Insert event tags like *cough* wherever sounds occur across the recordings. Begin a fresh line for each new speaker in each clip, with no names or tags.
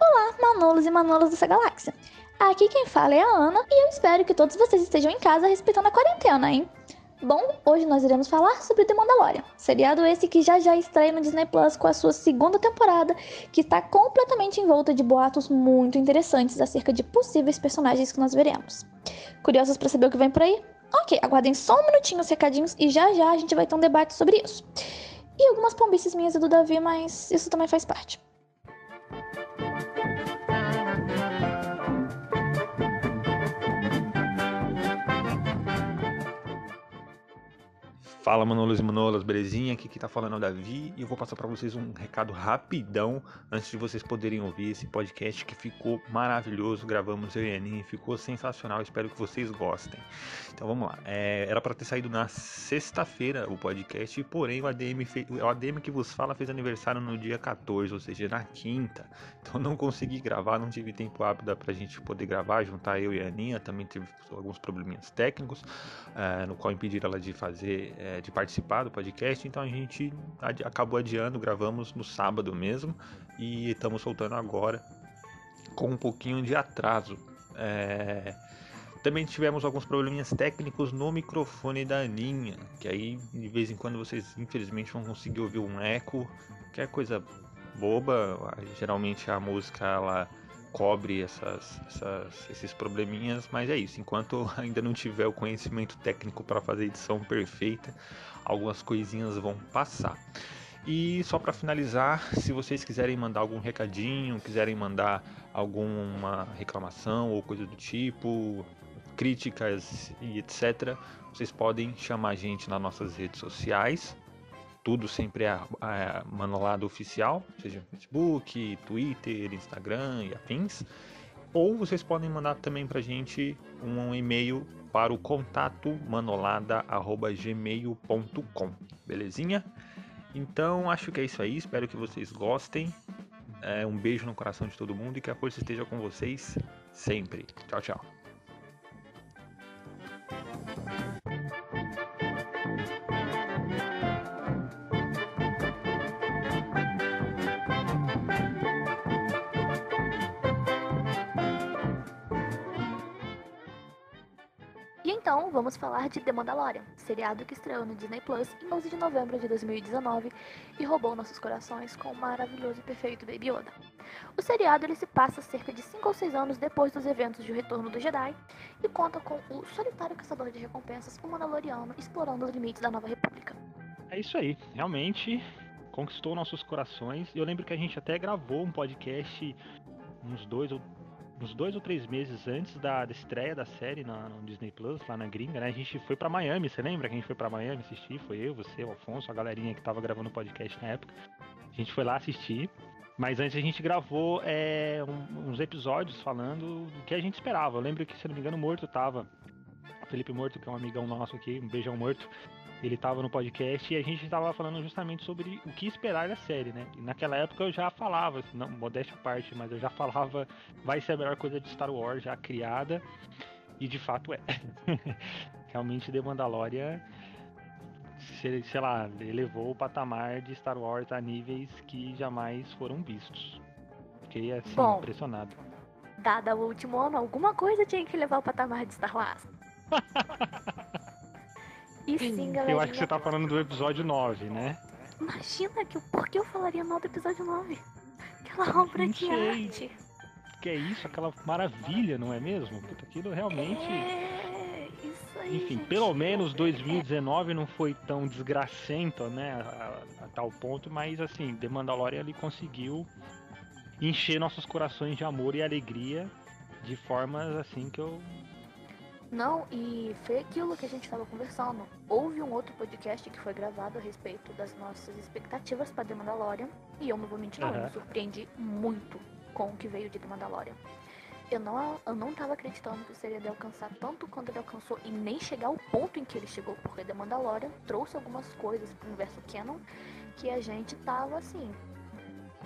Olá, Manolos e Manolas dessa galáxia. Aqui quem fala é a Ana e eu espero que todos vocês estejam em casa respeitando a quarentena, hein? Bom, hoje nós iremos falar sobre The Mandalorian, seriado esse que já já estreia no Disney Plus com a sua segunda temporada, que está completamente envolta de boatos muito interessantes acerca de possíveis personagens que nós veremos. Curiosos para saber o que vem por aí? Ok, aguardem só um minutinho os recadinhos e já já a gente vai ter um debate sobre isso. E algumas pombices minhas e do Davi, mas isso também faz parte.
Fala Manolos e Manolas, belezinha? Aqui que tá falando é o Davi e eu vou passar para vocês um recado rapidão antes de vocês poderem ouvir esse podcast que ficou maravilhoso. Gravamos eu e a Aninha, ficou sensacional, espero que vocês gostem. Então vamos lá, é, era para ter saído na sexta-feira o podcast, porém o ADM, o ADM que vos fala fez aniversário no dia 14, ou seja, na quinta. Então não consegui gravar, não tive tempo rápido pra gente poder gravar, juntar eu e a Aninha, também teve alguns probleminhas técnicos, é, no qual impediram ela de fazer. É, de participar do podcast, então a gente adi acabou adiando, gravamos no sábado mesmo e estamos soltando agora com um pouquinho de atraso. É... Também tivemos alguns probleminhas técnicos no microfone da Aninha, que aí de vez em quando vocês infelizmente vão conseguir ouvir um eco, que é coisa boba, geralmente a música ela cobre essas, essas, esses probleminhas, mas é isso. Enquanto *laughs* ainda não tiver o conhecimento técnico para fazer edição perfeita, algumas coisinhas vão passar. E só para finalizar, se vocês quiserem mandar algum recadinho, quiserem mandar alguma reclamação ou coisa do tipo, críticas e etc., vocês podem chamar a gente nas nossas redes sociais tudo sempre é, é manolado oficial, seja Facebook, Twitter, Instagram e afins. Ou vocês podem mandar também para a gente um e-mail para o contato manolada@gmail.com, belezinha? Então acho que é isso aí. Espero que vocês gostem. É, um beijo no coração de todo mundo e que a força esteja com vocês sempre. Tchau, tchau.
Então, vamos falar de The Mandalorian, seriado que estreou no Disney Plus em 11 de novembro de 2019 e roubou nossos corações com o maravilhoso e perfeito Baby Yoda. O seriado ele se passa cerca de 5 ou 6 anos depois dos eventos de O Retorno do Jedi e conta com o solitário caçador de recompensas, o Mandaloriano, explorando os limites da Nova República.
É isso aí, realmente conquistou nossos corações. Eu lembro que a gente até gravou um podcast uns dois ou uns dois ou três meses antes da, da estreia da série na, no Disney Plus, lá na gringa, né? A gente foi para Miami, você lembra que a gente foi para Miami assistir? Foi eu, você, o Afonso, a galerinha que tava gravando o podcast na época. A gente foi lá assistir. Mas antes a gente gravou é, um, uns episódios falando do que a gente esperava. Eu lembro que, se não me engano, o Morto tava. Felipe Morto, que é um amigão nosso aqui, um beijão morto ele estava no podcast e a gente estava falando justamente sobre o que esperar da série, né? E naquela época eu já falava, não, modéstia à parte, mas eu já falava, vai ser a melhor coisa de Star Wars já criada, e de fato é. *laughs* Realmente The Mandalorian, sei lá, elevou o patamar de Star Wars a níveis que jamais foram vistos. Fiquei assim, Bom, impressionado.
Dada o último ano, alguma coisa tinha que levar o patamar de Star Wars. *laughs*
E sim, galera. Eu acho que você tá falando do episódio 9, né?
Imagina que por que eu falaria mal do episódio 9? Aquela obra de arte.
Que é isso, aquela maravilha, não é mesmo? Porque aquilo realmente.
É, isso aí.
Enfim,
gente.
pelo menos 2019 não foi tão desgracento, né? A, a, a, tal ponto, mas assim, The Mandalorian ele conseguiu encher nossos corações de amor e alegria de formas assim que eu
não, e foi aquilo que a gente estava conversando. Houve um outro podcast que foi gravado a respeito das nossas expectativas para The Mandalorian. E eu não vou mentir, não, uhum. eu me surpreendi muito com o que veio de The Mandalorian. Eu não, eu não tava acreditando que seria de alcançar tanto quanto ele alcançou e nem chegar ao ponto em que ele chegou, porque The Mandalorian trouxe algumas coisas pro universo canon que a gente tava assim,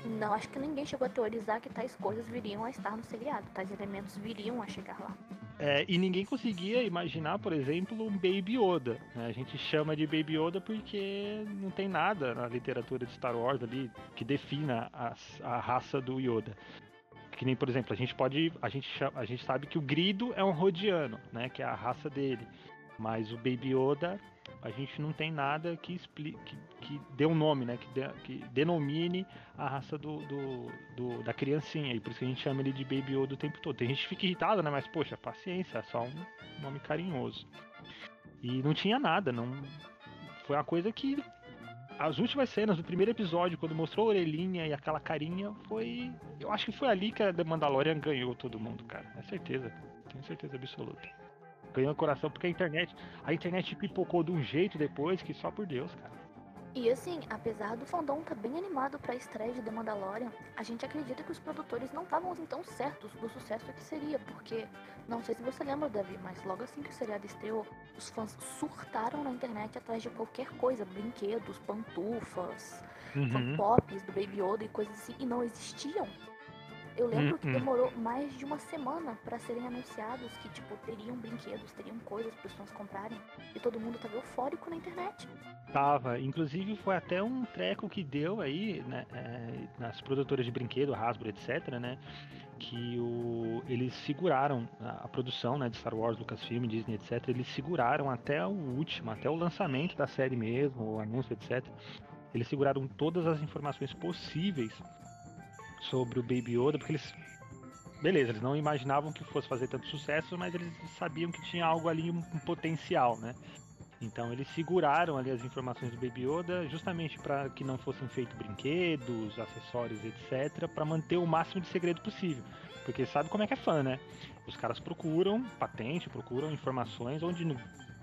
Não, acho que ninguém chegou a teorizar que tais coisas viriam a estar no seriado, tais elementos viriam a chegar lá.
É, e ninguém conseguia imaginar, por exemplo, um Baby Yoda. Né? A gente chama de Baby Yoda porque não tem nada na literatura de Star Wars ali que defina a, a raça do Yoda. Que nem, por exemplo, a gente pode. A gente, a gente sabe que o Grido é um Rodiano, né? Que é a raça dele. Mas o Baby Yoda a gente não tem nada que explique, que, que dê um nome, né? Que, de, que denomine a raça do, do, do, da criancinha. E por isso que a gente chama ele de Baby Yoda o tempo todo. Tem gente que fica irritada, né? Mas, poxa, paciência, é só um nome carinhoso. E não tinha nada, não. Foi uma coisa que. As últimas cenas do primeiro episódio, quando mostrou a orelhinha e aquela carinha, foi. Eu acho que foi ali que a The Mandalorian ganhou todo mundo, cara. É certeza. Tenho certeza absoluta ganhou coração, porque a internet, a internet pipocou de um jeito depois que só por Deus, cara.
E assim, apesar do fandom estar tá bem animado para a estreia de The Mandalorian, a gente acredita que os produtores não estavam assim tão certos do sucesso que seria, porque não sei se você lembra, Davi, mas logo assim que o seriado estreou, os fãs surtaram na internet atrás de qualquer coisa, brinquedos, pantufas, uhum. pops do Baby Yoda e coisas assim, e não existiam. Eu lembro que hum. demorou mais de uma semana para serem anunciados que, tipo, teriam brinquedos, teriam coisas para os fãs comprarem. E todo mundo tava eufórico na internet.
Tava. Inclusive, foi até um treco que deu aí, né, é, nas produtoras de brinquedo, Hasbro, etc, né? Que o, eles seguraram a, a produção né, de Star Wars, Lucasfilm, Disney, etc. Eles seguraram até o último, até o lançamento da série mesmo, o anúncio, etc. Eles seguraram todas as informações possíveis sobre o Baby Yoda, porque eles. Beleza, eles não imaginavam que fosse fazer tanto sucesso, mas eles sabiam que tinha algo ali, um, potencial, né? Então eles seguraram ali as informações do Baby Yoda justamente para que não fossem feitos brinquedos, acessórios, etc, para manter o máximo de segredo possível. Porque sabe como é que é fã, né? Os caras procuram patente, procuram informações onde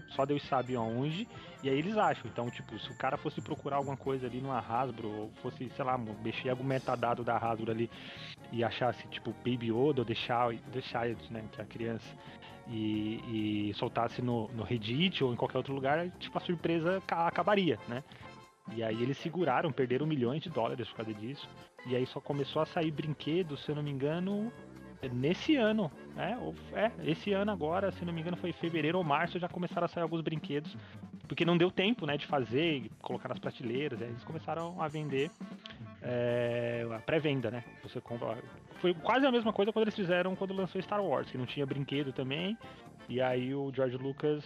só Deus sabe aonde, e aí eles acham. Então, tipo, se o cara fosse procurar alguma coisa ali numa Hasbro, ou fosse, sei lá, mexer algum metadado da Hasbro ali e achasse, tipo, Baby Yoda, ou deixar, deixar né, que é a criança, e, e soltasse no, no Reddit ou em qualquer outro lugar, tipo, a surpresa acabaria, né? E aí eles seguraram, perderam milhões de dólares por causa disso. E aí só começou a sair brinquedos, se eu não me engano, nesse ano, né? É, esse ano agora, se não me engano, foi fevereiro ou março, já começaram a sair alguns brinquedos, porque não deu tempo, né, de fazer e colocar nas prateleiras. Aí eles começaram a vender é, a pré-venda, né? Você compra. Foi quase a mesma coisa quando eles fizeram quando lançou Star Wars, que não tinha brinquedo também. E aí o George Lucas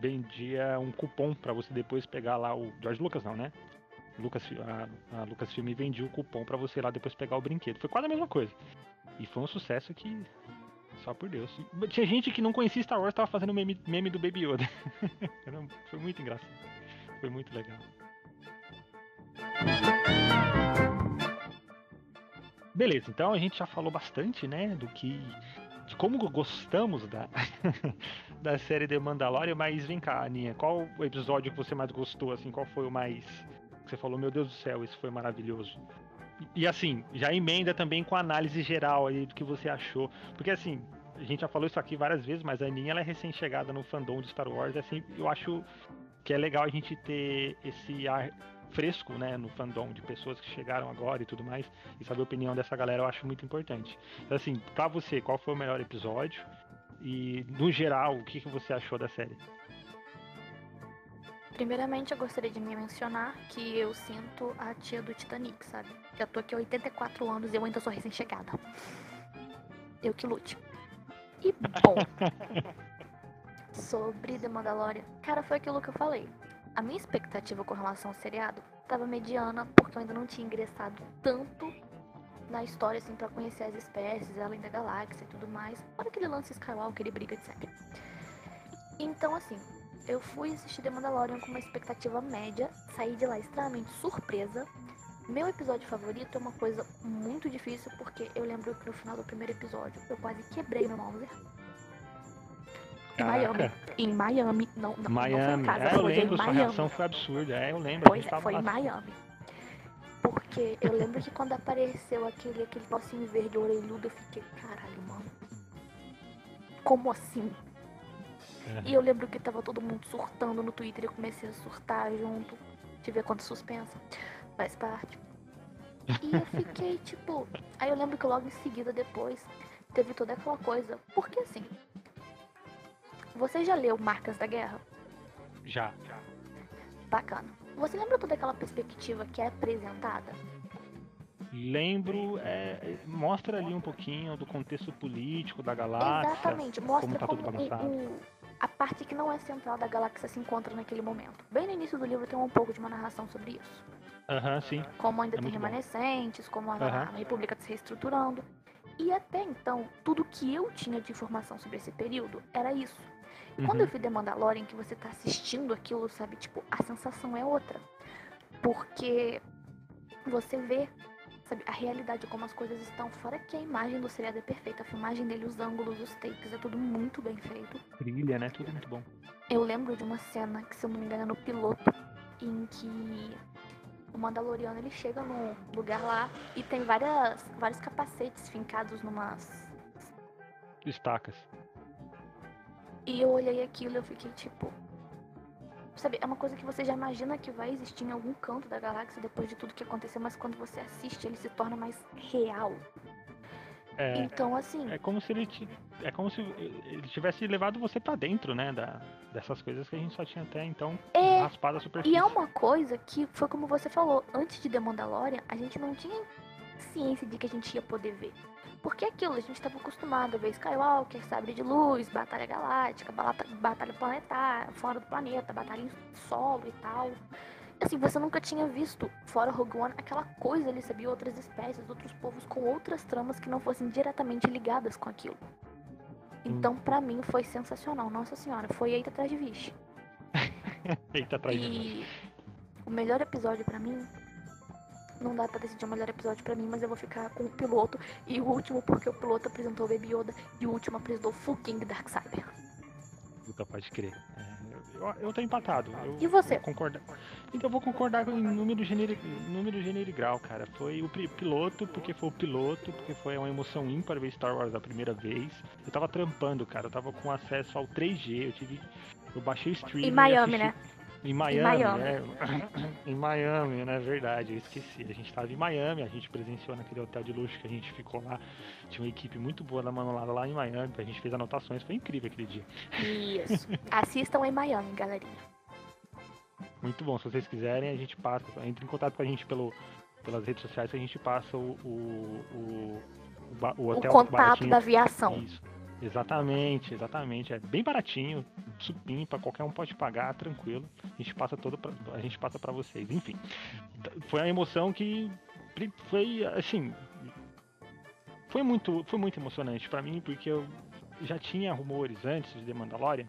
vendia um cupom para você depois pegar lá o George Lucas não, né? Lucas, a, a Lucasfilm vendia o cupom para você lá depois pegar o brinquedo. Foi quase a mesma coisa. E foi um sucesso que. Só por Deus. Tinha gente que não conhecia Star Wars tava fazendo meme, meme do Baby Yoda. *laughs* foi muito engraçado. Foi muito legal. Beleza, então a gente já falou bastante, né, do que de como gostamos da, *laughs* da série The Mandalorian, mas vem cá, Aninha, qual o episódio que você mais gostou, assim, qual foi o mais que você falou, meu Deus do céu, isso foi maravilhoso? E assim, já emenda também com a análise geral aí do que você achou. Porque assim, a gente já falou isso aqui várias vezes, mas a Aninha ela é recém-chegada no fandom de Star Wars. Assim, eu acho que é legal a gente ter esse ar fresco, né, no fandom de pessoas que chegaram agora e tudo mais, e saber a opinião dessa galera eu acho muito importante. Então, assim, pra você, qual foi o melhor episódio? E, no geral, o que, que você achou da série?
Primeiramente, eu gostaria de me mencionar que eu sinto a tia do Titanic, sabe? Já tô aqui há 84 anos e eu ainda sou recém-chegada. Eu que lute. E bom, *laughs* sobre The Mandalorian, cara, foi aquilo que eu falei. A minha expectativa com relação ao seriado tava mediana, porque eu ainda não tinha ingressado tanto na história, assim, pra conhecer as espécies, além da galáxia e tudo mais. Para aquele lance Skywalker, ele briga, etc. Então, assim, eu fui assistir The Mandalorian com uma expectativa média, saí de lá extremamente surpresa. Meu episódio favorito é uma coisa muito difícil, porque eu lembro que no final do primeiro episódio eu quase quebrei meu mouse. Em Miami. Em Miami. Não, não,
Miami.
não foi em casa,
é, eu
foi
lembro,
em
sua
Miami.
reação foi absurda. É, eu lembro.
Pois é, foi em Miami. Porque eu lembro que quando apareceu aquele, aquele pocinho verde orelhudo, eu fiquei, caralho, mano. Como assim? E eu lembro que tava todo mundo surtando no Twitter e eu comecei a surtar junto. Tive a conta suspensa. Faz parte. E eu fiquei *laughs* tipo. Aí eu lembro que logo em seguida, depois, teve toda aquela coisa. Porque assim. Você já leu Marcas da Guerra?
Já, já.
Bacana. Você lembra toda aquela perspectiva que é apresentada?
Lembro, é, mostra ali um pouquinho do contexto político da galáxia.
Exatamente, mostra
como, tá
como o, o, a parte que não é central da galáxia se encontra naquele momento. Bem no início do livro tem um pouco de uma narração sobre isso.
Aham, sim.
Como ainda
É
tem
muito bom.
remanescentes, como a,
Aham.
a República tá se reestruturando. E até então, tudo que eu tinha de informação sobre esse período era isso. E quando
Uhum.
eu vi The Mandalorian, que você tá assistindo aquilo, sabe, tipo, a sensação é outra. Porque você vê, sabe, a realidade, como as coisas estão, fora que a imagem do seriado é perfeita, a filmagem dele, os ângulos, os takes, é tudo muito bem feito.
Trilha, né? Tudo muito bom.
Eu lembro de uma cena, que se eu não me engano é no piloto, em que o Mandaloriano ele chega num lugar lá e tem várias, vários capacetes fincados numas.
Estacas.
E eu olhei aquilo e eu fiquei tipo. Sabe, é uma coisa que você já imagina que vai existir em algum canto da galáxia depois de tudo que aconteceu, mas quando você assiste ele se torna mais real.
É,
Então, assim,
é como se ele te, é como se ele tivesse levado você pra dentro, né, da, dessas coisas que a gente só tinha até então
É,
raspado a superfície.
E é uma coisa que foi como você falou, antes de The Mandalorian, a gente não tinha ciência de que a gente ia poder ver. Porque aquilo, a gente estava acostumado a ver Skywalker, sabre de luz, batalha galáctica, batalha planetária, fora do planeta, batalha em solo e tal. Assim, você nunca tinha visto, fora Rogue One, aquela coisa ali, sabia? Outras espécies, outros povos com outras tramas que não fossem diretamente ligadas com aquilo. Então, pra mim, foi sensacional. Nossa senhora, foi eita atrás de vixe. *laughs*
Eita, atrás de nós.
E o melhor episódio pra mim. Não dá pra decidir o melhor episódio pra mim, mas eu vou ficar com o piloto. E o último, porque o piloto apresentou o Baby Yoda. E o último apresentou o fucking Darksaber.
Puta, pode crer. É, eu, eu tô empatado. Eu,
E você?
eu concordo. Então eu vou concordar com o número gênero, número grau, cara. Foi o piloto, porque foi o piloto, porque foi uma emoção ímpar ver Star Wars a primeira vez. Eu tava trampando, cara. Eu tava com acesso ao 3G. Eu tive. Eu baixei o stream.
Em Miami, né?
Em Miami,
Miami.
né? *clears throat* em Miami, né? Verdade, eu esqueci. A gente tava em Miami, a gente presenciou naquele hotel de luxo que a gente ficou lá. Tinha uma equipe muito boa da Manolada lá em Miami, a gente fez anotações, foi incrível aquele dia.
Isso. *laughs* Assistam em Miami, galerinha.
Muito bom, se vocês quiserem, a gente passa, entre em contato com a gente pelo, pelas redes sociais que a gente passa o, o, o, o, o
O
hotel
contato
baratinho.
da aviação.
Isso. Exatamente, exatamente. É bem baratinho, supimpa, qualquer um pode pagar, tranquilo. A gente passa todo pra, a gente passa para vocês. Enfim, foi uma emoção que foi assim, foi muito, foi muito emocionante para mim porque eu já tinha rumores antes de The Mandalorian,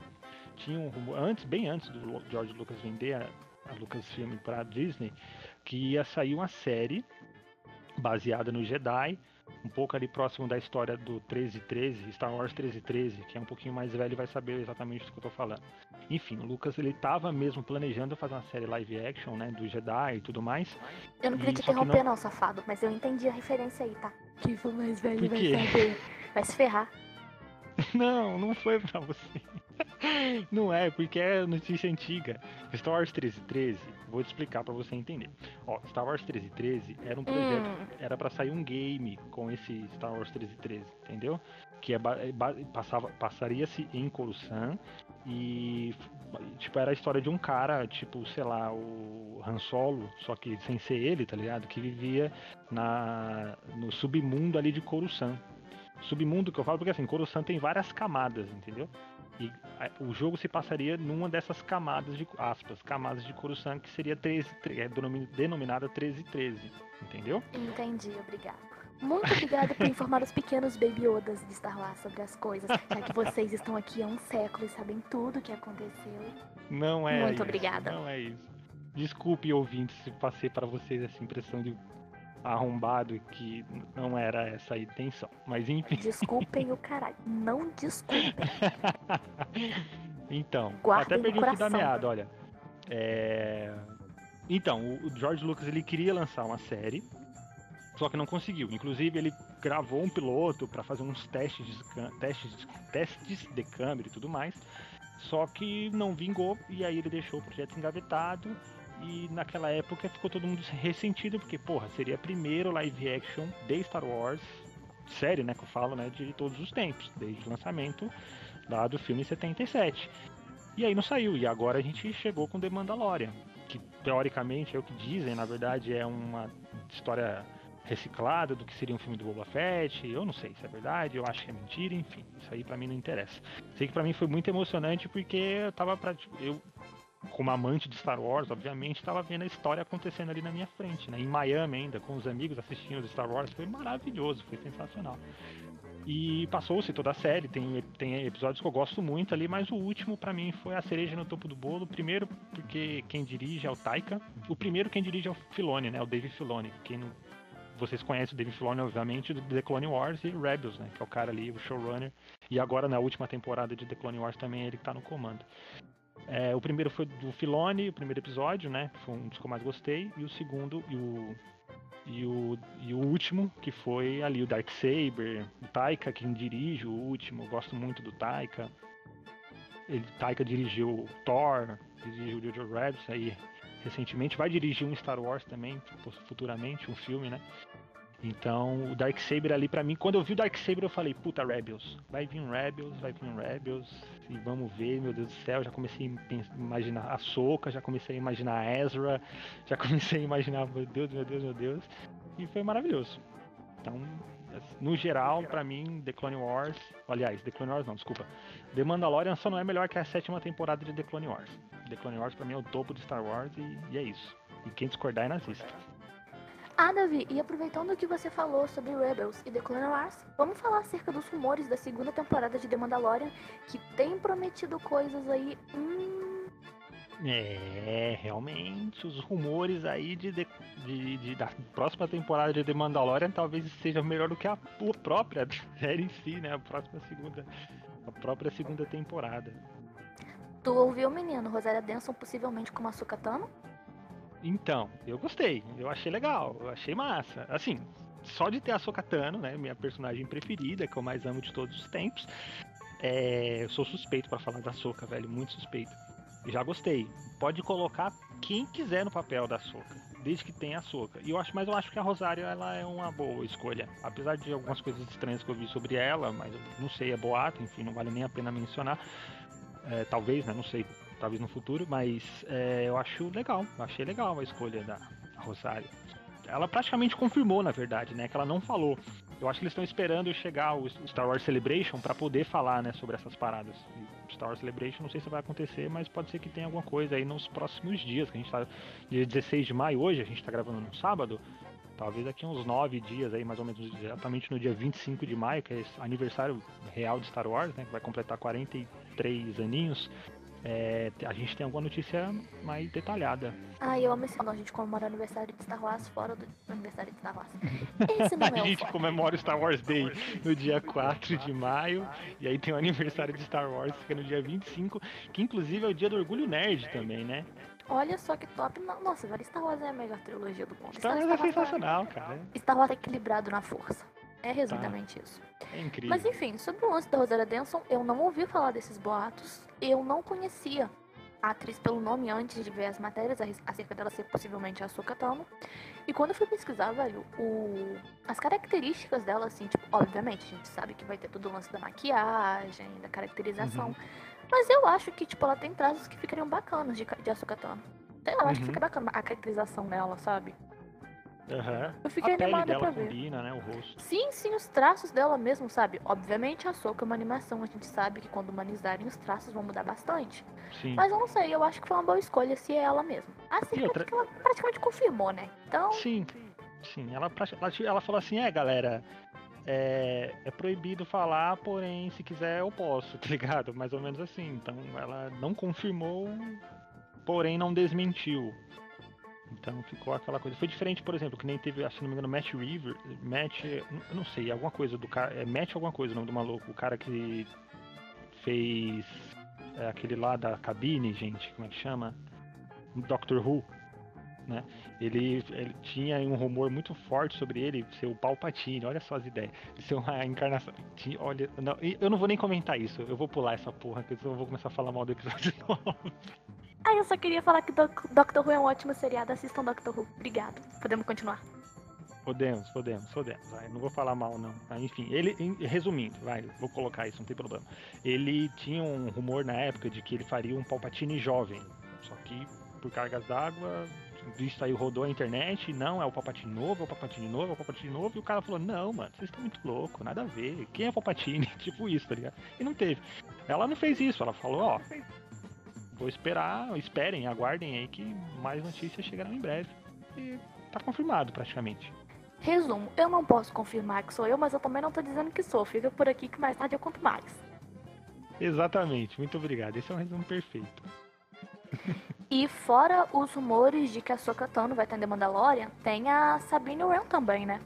tinha um rumor antes, bem antes do George Lucas vender a, a Lucasfilm para Disney, que ia sair uma série baseada no Jedi, um pouco ali próximo da história do 1313, Star Wars 1313, que é um pouquinho mais velho e vai saber exatamente do que eu tô falando. Enfim, o Lucas ele tava mesmo planejando fazer uma série live action, né, do Jedi e tudo mais.
Eu não queria te
Só que
interromper,
não-
não. safado, mas eu entendi a referência aí, tá? Quem for mais velho vai saber. Vai se ferrar. *laughs*
Não, não foi pra você. *laughs* Não é, porque é notícia antiga. Star Wars 1313, vou te explicar pra você entender. Ó, Star Wars 1313 era um projeto
Hum,
era pra sair um game com esse Star Wars 1313, entendeu? Que é é passava passaria-se em Coruscant e tipo era a história de um cara, tipo, sei lá, o Han Solo, só que sem ser ele, tá ligado? Que vivia na no submundo ali de Coruscant. Submundo que eu falo porque assim, Coruscant tem várias camadas, entendeu? E o jogo se passaria numa dessas camadas de aspas, camadas de Coruscant que seria 13, é denomi- denominada 1313, entendeu?
entendi, obrigado. Muito obrigada por informar os pequenos Baby Odas de Star Wars sobre as coisas, já que vocês estão aqui há um século e sabem tudo o que aconteceu.
Não é
Muito
isso,
obrigada.
Não é isso. Desculpe, ouvintes, se passei para vocês essa impressão de arrombado que não era essa a intenção. Mas enfim.
Desculpem o caralho. Não desculpem. *laughs*
então,
Guardem
até perdi o da meada, olha. É... Então, o George Lucas ele queria lançar uma série, só que não conseguiu. Inclusive, ele gravou um piloto para fazer uns testes de, testes, testes de câmera e tudo mais. Só que não vingou e aí ele deixou o projeto engavetado e naquela época ficou todo mundo ressentido, porque, porra, seria a primeiro live action de Star Wars, série, né, que eu falo, né, de todos os tempos, desde o lançamento lá do filme em 77. E aí não saiu, e agora a gente chegou com The Mandalorian, que teoricamente é o que dizem, na verdade é uma história reciclada do que seria um filme do Boba Fett. Eu não sei se é verdade, eu acho que é mentira, enfim, isso aí para mim não interessa. Sei que para mim foi muito emocionante porque eu tava pra, eu como amante de Star Wars, obviamente, estava vendo a história acontecendo ali na minha frente, né? Em Miami ainda, com os amigos assistindo os Star Wars, foi maravilhoso, foi sensacional. E passou-se toda a série, tem, tem episódios que eu gosto muito ali, mas o último para mim foi a cereja no topo do bolo. Primeiro porque quem dirige é o Taika, o primeiro quem dirige é o Filoni, né? O David Filoni. Quem não, vocês conhecem o David Filoni, obviamente, do The Clone Wars e Rebels, né? Que é o cara ali, o showrunner. E agora na última temporada de The Clone Wars também é ele que tá no comando. É, o primeiro foi do Filoni, o primeiro episódio, né? Foi um dos que eu mais gostei. E o segundo e o, e o, e o último, que foi ali o Dark Saber, o Taika, quem dirige o último. Eu gosto muito do Taika. Ele, Taika dirigiu Thor, dirigiu Jojo Rabbit aí recentemente. Vai dirigir um Star Wars também, futuramente, um filme, né? Então, o Dark Saber ali para mim, quando eu vi o Dark Saber eu falei, puta Rebels, vai vir um Rebels, vai vir um Rebels, e vamos ver, meu Deus do céu, já comecei a imaginar a Soca, já comecei a imaginar a Ezra, *laughs* já comecei a imaginar, meu Deus, meu Deus, meu Deus, e foi maravilhoso. Então, no geral, para mim, The Clone Wars, aliás, The Clone Wars não, desculpa, The Mandalorian só não é melhor que a sétima temporada de The Clone Wars. The Clone Wars para mim é o topo de Star Wars e, e é isso. E quem discordar é nazista.
Ah, Davi, e aproveitando o que você falou sobre Rebels e The Clone Wars, vamos falar acerca dos rumores da segunda temporada de The Mandalorian, que tem prometido coisas aí. Hum...
É, realmente, os rumores aí de, de, de, de, da próxima temporada de The Mandalorian talvez seja melhor do que a própria *laughs* série em si, né? A próxima segunda, a própria segunda temporada.
Tu ouviu, menino? Rosária Denson possivelmente como Ahsoka Tano?
Então, eu gostei, eu achei legal, eu achei massa. Assim, só de ter a Sokatano, né, minha personagem preferida, que eu mais amo de todos os tempos, é, eu sou suspeito para falar da Soka, velho, muito suspeito. Já gostei. Pode colocar quem quiser no papel da Soka, desde que tenha a Soka. E eu acho, mas eu acho que a Rosário ela é uma boa escolha, apesar de algumas coisas estranhas que eu vi sobre ela, mas eu não sei, é boato, enfim, não vale nem a pena mencionar. É, talvez, né, não sei, talvez no futuro, mas é, eu acho legal, eu achei legal a escolha da Rosário. Ela praticamente confirmou, na verdade, né, que ela não falou. Eu acho que eles estão esperando chegar o Star Wars Celebration para poder falar, né, sobre essas paradas. Star Wars Celebration, não sei se vai acontecer, mas pode ser que tenha alguma coisa aí nos próximos dias, que a gente tá dia 16 de maio hoje, a gente tá gravando no sábado. Talvez daqui uns 9 dias aí, mais ou menos exatamente no dia 25 de maio, que é aniversário real de Star Wars, né, que vai completar 43 aninhos é, a gente tem alguma notícia mais detalhada.
Ah, eu amo esse quando a gente comemora o aniversário de Star Wars fora do aniversário de Star Wars. *laughs* Esse não
é a gente comemora o Star Wars Day no dia 4 de maio, e aí tem o aniversário de Star Wars, que é no dia 25, que inclusive é o dia do orgulho nerd também, né?
Olha só que top. Nossa, velho, Star Wars é a melhor trilogia do mundo.
Star, Wars é sensacional, cara.
Star Wars é equilibrado na força. É resumidamente tá. isso.
É incrível.
Mas enfim, sobre o lance da Rosária Denson, eu não ouvi falar desses boatos. Eu não conhecia a atriz pelo nome antes de ver as matérias acerca dela ser possivelmente a Ahsoka Tano. E quando eu fui pesquisar, velho, o... as características dela, assim, tipo, obviamente, a gente sabe que vai ter todo o lance da maquiagem, da caracterização. Uhum. Mas eu acho que, tipo, ela tem traços que ficariam bacanas de, de Ahsoka Tano. Eu uhum. acho que uhum. fica bacana a caracterização dela, sabe?
Uhum.
Eu fiquei
a
animada
pele
dela
pra combina, ver. né? O rosto.
Sim, sim, os traços dela mesmo, sabe? Obviamente a Soca é uma animação, a gente sabe que quando humanizarem os traços vão mudar bastante.
Sim.
Mas eu não sei, eu acho que foi uma boa escolha se é ela mesma. Assim, outra... ela praticamente confirmou, né? Então.
Sim, sim. Ela, ela, ela falou assim, é galera. É, é, proibido falar, porém, se quiser eu posso, *laughs* tá ligado? Mais ou menos assim. Então ela não confirmou, porém não desmentiu. Então ficou aquela coisa. Foi diferente, por exemplo, que nem teve, se não me engano, Matt River. Matt. Eu não sei, alguma coisa do cara. É Matt alguma coisa o nome do maluco. O cara que fez é, aquele lá da cabine, gente. Como é que chama? Doctor Who. Né? Ele, ele tinha um rumor muito forte sobre ele ser o Palpatine, olha só as ideias, de ser uma encarnação. Olha, não, eu não vou nem comentar isso, eu vou pular essa porra, que eu vou começar a falar mal do episódio *laughs* 9.
Ah, eu só queria falar que Doc- Doctor Who é um ótimo seriado. Assistam Doctor Who. Obrigado. Podemos continuar.
Podemos, podemos, podemos. Vai, não vou falar mal, não. Mas, enfim, ele, resumindo, vai, vou colocar isso, não tem problema. Ele tinha um rumor na época de que ele faria um Palpatine jovem. Só que, por cargas d'água, isso aí rodou a internet. Não, é o Palpatine novo, é o Palpatine novo, é o Palpatine novo. E o cara falou: Não, mano, vocês estão muito loucos, nada a ver. Quem é Palpatine? *laughs* tipo isso, tá ligado? E não teve. Ela não fez isso, ela falou: Ó, vou esperar, esperem, aguardem aí que mais notícias chegarão em breve. E tá confirmado praticamente.
Resumo, eu não posso confirmar que sou eu, mas eu também não tô dizendo que sou. Fica por aqui que mais tarde eu conto mais.
Exatamente, muito obrigado. Esse é um resumo perfeito. *laughs*
E fora os rumores de que a Ahsoka Tano vai The Mandalorian, tem a Sabine Wren também, né?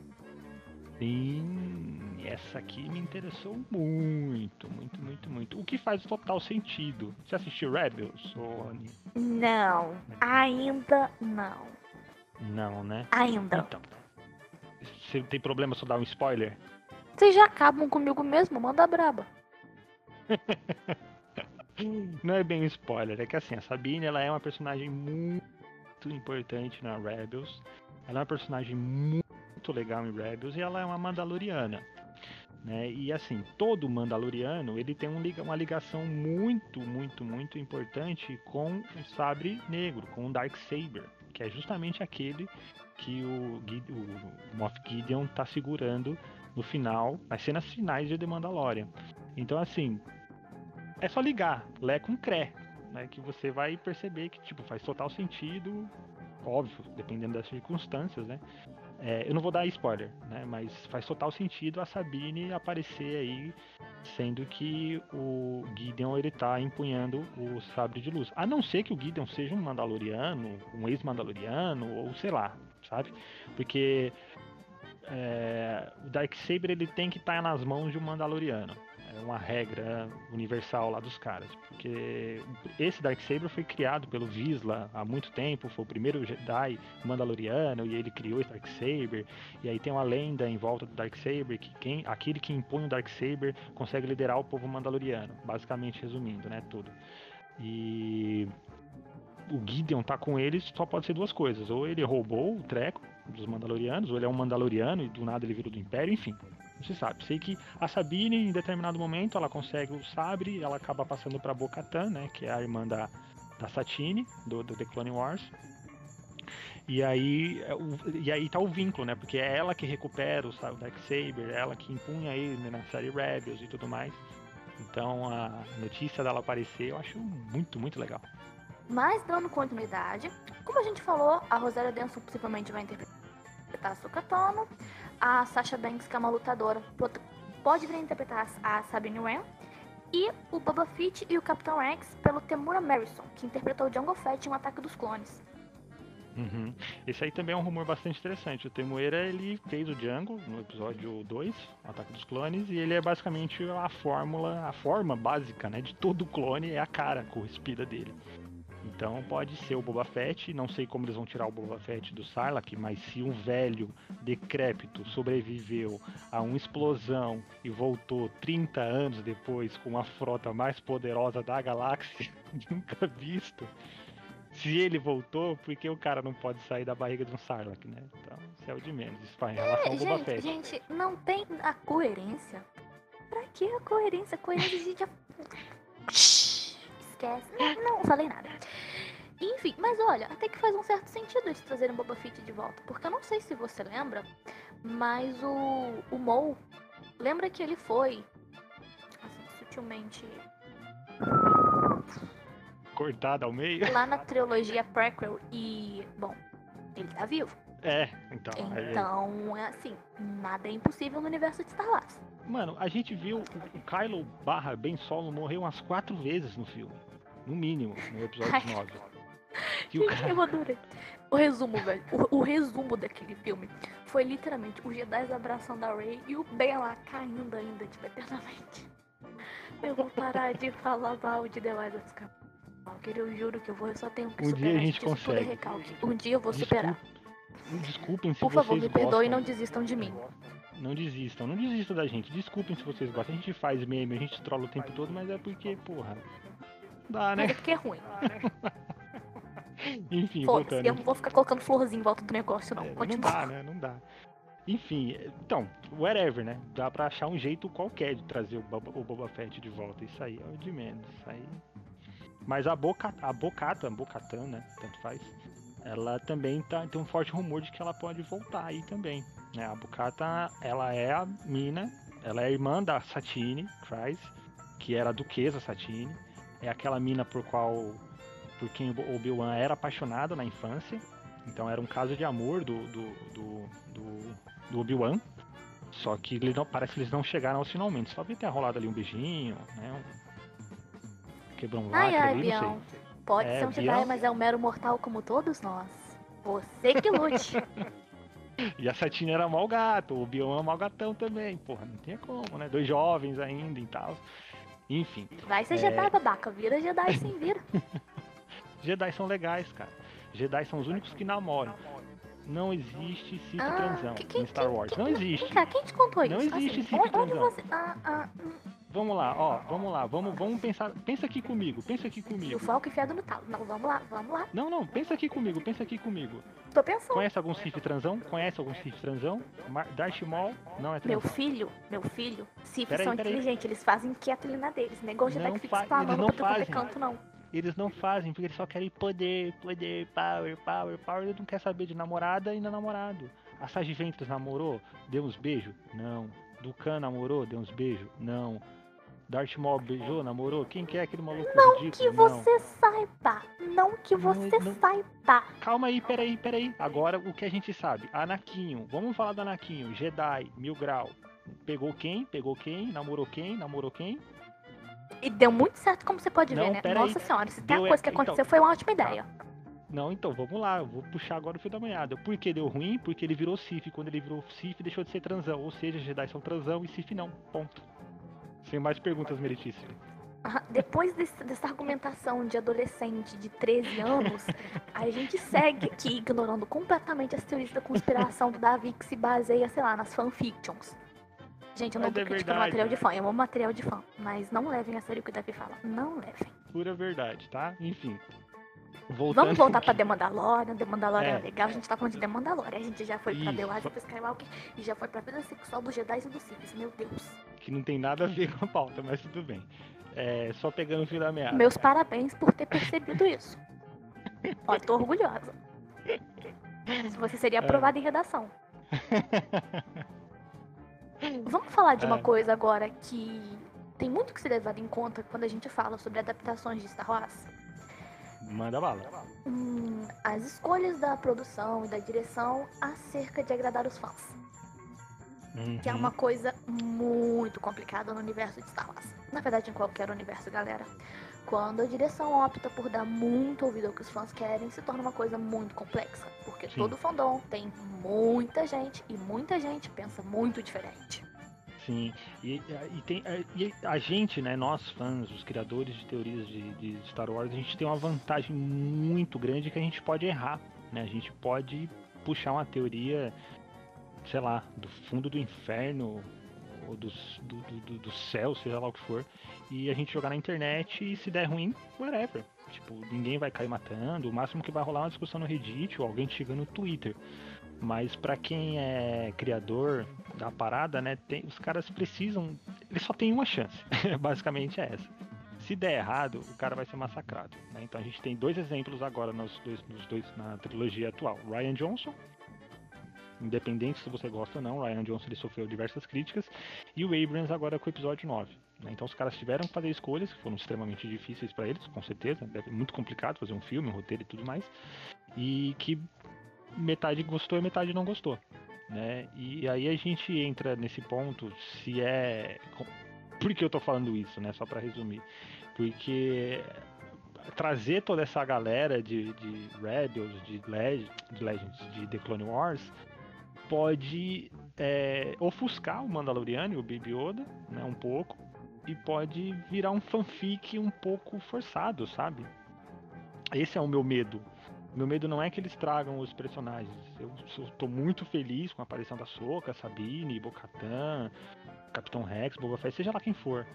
Sim, essa aqui me interessou muito, muito, muito, muito. O que faz total sentido. Você assistiu Rebels, Rani?
Não, ainda não.
Não, né?
Ainda.
Então. Você tem problema se eu dar um spoiler?
Vocês já acabam comigo mesmo? Manda braba. *laughs*
Não é bem um spoiler, é que assim, a Sabine ela é uma personagem muito importante na Rebels. Ela é uma personagem muito legal em Rebels e ela é uma Mandaloriana. Né? E assim, todo Mandaloriano ele tem um uma ligação muito, muito, muito importante com o Sabre Negro, com o Dark Saber, que é justamente aquele que o, o Moff Gideon tá segurando no final, nas cenas finais de The Mandalorian. Então assim, é só ligar, Lé com Cré, né? Que você vai perceber que tipo, faz total sentido, óbvio, dependendo das circunstâncias, né? É, eu não vou dar spoiler, né? Mas faz total sentido a Sabine aparecer aí, sendo que o Gideon ele tá empunhando o sabre de luz. A não ser que o Gideon seja um Mandaloriano, um ex-Mandaloriano, ou sei lá, sabe? Porque é, o Darksaber ele tem que estar nas mãos de um Mandaloriano. É uma regra universal lá dos caras. Porque esse Darksaber foi criado pelo Visla há muito tempo, foi o primeiro Jedi Mandaloriano e ele criou esse Darksaber. E aí tem uma lenda em volta do Darksaber que quem, aquele que impõe o Darksaber consegue liderar o povo Mandaloriano. Basicamente resumindo, né, tudo. E o Gideon tá com eles, só pode ser duas coisas. Ou ele roubou o treco dos Mandalorianos, ou ele é um Mandaloriano e do nada ele virou do Império, enfim. Não se sabe. Sei que a Sabine, em determinado momento, ela consegue o sabre, ela acaba passando pra Bo-Katan, né? Que é a irmã da, da Satine, do, do The Clone Wars. E aí, é e aí tá o vínculo, né? Porque é ela que recupera o sa- o Darksaber, é ela que impunha ele né, na série Rebels e tudo mais. Então a notícia dela aparecer eu acho muito, muito legal.
Mas dando continuidade, como a gente falou, a Rosário Denson possivelmente vai interpretar a Ahsoka Tano, a Sasha Banks, que é uma lutadora, pode vir a interpretar a Sabine Wren, e o Boba Fett e o Capitão Rex pelo Temura Marison, que interpretou o Jungle Fett em Um Ataque dos Clones.
Uhum. Esse aí também é um rumor bastante interessante. O Temuera ele fez o Django no episódio 2, Ataque dos Clones, e ele é basicamente a fórmula, a forma básica, né, de todo clone é a cara corrispida dele. Então pode ser o Boba Fett, não sei como eles vão tirar o Boba Fett do Sarlacc, mas se um velho decrépito sobreviveu a uma explosão e voltou 30 anos depois com a frota mais poderosa da galáxia *laughs* nunca visto, se ele voltou, por que o cara não pode sair da barriga de um Sarlacc, né? Então, é o de menos. Isso faz em relação ao Boba
gente,
Fett.
gente, não tem a coerência. Pra que a coerência? A coerência a gente já. Esquece. Não, não falei nada. Enfim, mas olha, até que faz um certo sentido eles trazerem Boba Fett de volta. Porque eu não sei se você lembra, mas o, o Mou, lembra que ele foi, assim, sutilmente,
Cortado ao meio?
lá na trilogia prequel e, bom, ele tá vivo.
É, então. aí-
Então, é assim, nada é impossível no universo de Star Wars.
Mano, a gente viu o, o Kylo barra Ben Solo morrer umas quatro vezes no filme. No mínimo, no episódio
Ai.
9. E *laughs* o
Gente,
cara.
eu adorei. O resumo, velho. O, o resumo daquele filme foi literalmente os Jedi abraçando a Rey e o Ben lá caindo ainda, tipo, eternamente. Eu vou parar de falar mal de The Rise of Skywalker. Eu juro que eu vou, eu só tenho que
Um dia
superar.
a gente
Isso
consegue.
recalque. Um dia eu vou superar.
Desculpe- Desculpem se
Por favor, me perdoe e não desistam de mim.
Não desistam, não desistam da gente. Desculpem se vocês gostam. A gente faz meme, a gente trola o tempo todo, mas é porque, porra. Dá, né?
Mas é porque é ruim. *laughs*
Enfim, voltando.
eu não vou ficar colocando florzinha em volta do negócio, não.
É, não dá, né? Não dá. Enfim, então, whatever, né? Dá pra achar um jeito qualquer de trazer o Boba, o Boba Fett de volta. Isso aí é o de menos. Isso aí. Mas a Boca, a Bocata, a Bocatan, né? Tanto faz. Ela também tá, tem um forte rumor de que ela pode voltar aí também. Né? A Bocata, ela é a mina, ela é a irmã da Satine Kryze, que era a duquesa Satine. É aquela mina por qual por quem o Obi-Wan era apaixonado na infância. Então era um caso de amor do, do, do, do, do Obi-Wan. Só que ele não, parece que eles não chegaram aos finalmente. Só vi ter rolado ali um beijinho, né? Um... Quebrou um lacre
ai,
ali, não
Bião.
sei.
Pode
É,
ser um Jedi, mas é um mero mortal como todos nós. Você que lute. *laughs*
E a Satine era mal gato, o Obi-Wan é mal gatão também. Porra, não tinha como, né? Dois jovens ainda e tal. Enfim,
Vai ser
É.
Jedi, babaca. Vira Jedi sim, vira. *laughs*
Jedi são legais, cara. Jedi são os únicos que namoram. Não existe Sith
Ah,
transão
que- que-
em Star Wars.
que-
Não existe.
quem te contou
Não
isso?
existe
Assim,
Sith
onde, onde
transão.
você... Ah, ah, hum,
Vamos lá, ó, vamos lá, vamos, vamos pensar. Pensa aqui comigo, pensa aqui
o
comigo.
foco enfiado no talo. Não, vamos lá, vamos lá.
Não, não, pensa aqui comigo, pensa aqui comigo.
Tô pensando.
Conhece algum Sith transão? Conhece algum Sith transão? Mar- Darth Maul não é
Meu
transão.
filho, meu filho,
Peraí,
são inteligentes, eles fazem quieto ali na deles. Negócio Jedi que fica
não
pra tudo quanto
fazem.
canto, não.
Eles não fazem porque eles só querem poder, poder, power, power, power. Ele não quer saber de namorada e não namorado. A Sage Ventress namorou? Deu uns beijos? Não. Dukan namorou? Deu uns beijos? Não. Darth Maul beijou? Namorou? Quem que é aquele maluco ridículo?
Que
Não.
você saiba. Não que
Não,
você
não.
saiba.
Calma aí, peraí, peraí. Agora o que a gente sabe? Anaquinho. Vamos falar do Anaquinho. Jedi, mil grau. Pegou quem? Pegou quem? Namorou quem? Namorou quem?
E deu muito certo, como você pode
Não,
ver, né?
pera aí.
Nossa senhora, se tem
Deu
uma
é-
coisa que
então-
aconteceu, foi uma ótima ideia.
Não, então, vamos lá. Eu vou puxar agora o fio da manhada. Por que deu ruim? Porque ele virou Sif. Quando ele virou Sif, deixou de ser transão. Ou seja, Jedi são transão e Sif não. Ponto. Sem mais perguntas, meritíssimo.
Aham, Depois desse- dessa argumentação de adolescente de 13 anos, a gente segue aqui ignorando completamente as teorias da conspiração do Davi que se baseia, sei lá, nas fanfictions. Gente, eu não
Mas
tô
é
criticando
verdade.
material de fã, eu amo material de fã. Mas não levem a sério o que o Davi fala. Não levem.
Pura verdade, tá? Enfim. Voltando
Vamos voltar pra The Mandalorian. The Mandalorian é.
É.
legal. A gente tá falando de The Mandalorian. A gente já foi pra The. Wise, pra Skywalker e já foi pra vida sexual dos Jedi e dos Sith. Meu Deus.
Que não tem nada a ver com a pauta, mas tudo bem. É, só pegando o fio da meada.
Meus parabéns por ter percebido isso. *laughs* Ó, tô orgulhosa. Você seria
É.
aprovado em redação. *laughs* Vamos falar de uma
É.
coisa agora que tem muito que ser levado em conta quando a gente fala sobre adaptações de Star Wars.
Manda bala.
Hum, as escolhas da produção e da direção acerca de agradar os fãs. Que é
Uhum.
uma coisa muito complicada no universo de Star Wars. Na verdade, em qualquer universo, galera. Quando a direção opta por dar muito ouvido ao que os fãs querem, se torna uma coisa muito complexa. Porque
Sim.
todo fandom tem muita gente e muita gente pensa muito diferente.
Sim, e, e tem, e a gente, né, nós fãs, os criadores de teorias de, de Star Wars, a gente tem uma vantagem muito grande que a gente pode errar, né? A gente pode puxar uma teoria, sei lá, do fundo do inferno ou dos, do, do, do- céu, seja lá o que for, e a gente jogar na internet e se der ruim, whatever. Tipo, ninguém vai cair matando, o máximo que vai rolar é uma discussão no Reddit ou alguém te chega no Twitter. Mas pra quem é criador da parada, né, tem, os caras precisam. Eles só têm uma chance. *laughs* Basicamente é essa. Se der errado, o cara vai ser massacrado. né? Então a gente tem dois exemplos agora nos dois, nos dois na trilogia atual. Ryan Johnson, independente se você gosta ou não, Ryan Johnson ele sofreu diversas críticas, e o Abrams agora com o episódio 9. né? Então os caras tiveram que fazer escolhas que foram extremamente difíceis pra eles, com certeza. Ser muito complicado fazer um filme, um roteiro e tudo mais. E que metade gostou e metade não gostou. Né? E aí a gente entra nesse ponto se é. Por que eu tô falando isso, né? Só pra resumir. Porque trazer toda essa galera de, de Rebels, de, Leg de Legends, de The Clone Wars, pode é, ofuscar o Mandaloriano e o Baby Yoda, né? Um pouco. E pode virar um fanfic um pouco forçado, sabe? Esse é o meu medo. Meu medo não é que eles tragam os personagens. Eu tô muito feliz com a aparição da Soca, Sabine, Bocatan, Capitão Rex, Boba Fett, seja lá quem for.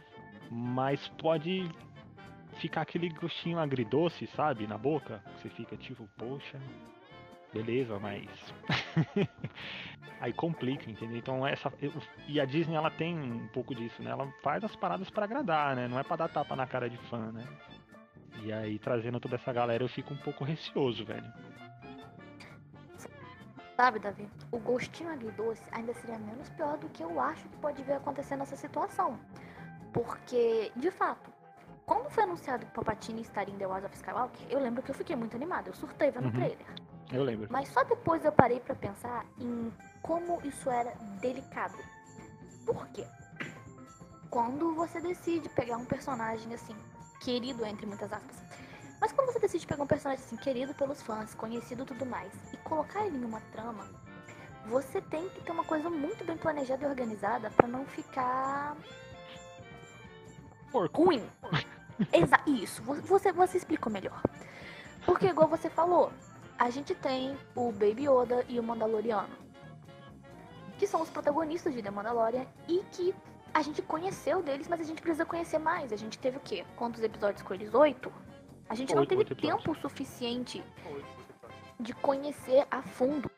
Mas pode fica aquele gostinho agridoce, sabe, na boca. Você fica tipo, poxa, beleza, mas. *laughs* Aí complica, entendeu? Então essa. E a Disney ela tem um pouco disso, né? Ela faz as paradas para agradar, né? Não é pra dar tapa na cara de fã, né? E aí, trazendo toda essa galera, eu fico um pouco receoso, velho.
Sabe, Davi, o gostinho agridoce ainda seria menos pior do que eu acho que pode vir acontecer nessa situação. Porque, de fato, quando foi anunciado que Palpatine estaria em The Wars of Skywalker, eu lembro que eu fiquei muito animada, eu surtei vendo o
Uhum.
trailer.
Eu lembro.
Mas só depois eu parei pra pensar em como isso era delicado. Por quê? Quando você decide pegar um personagem assim, querido entre muitas aspas, mas quando você decide pegar um personagem assim, querido pelos fãs, conhecido e tudo mais, e colocar ele em uma trama, você tem que ter uma coisa muito bem planejada e organizada pra não ficar
Porco.
ruim. Exa isso, vo- você, você explicou melhor. Porque, igual você falou, a gente tem o Baby Yoda e o Mandaloriano, que são os protagonistas de The Mandalorian e que a gente conheceu deles, mas a gente precisa conhecer mais. A gente teve o quê? Quantos episódios com eles? Oito? A gente não
Oito,
teve
oito episódios.
tempo suficiente de conhecer a fundo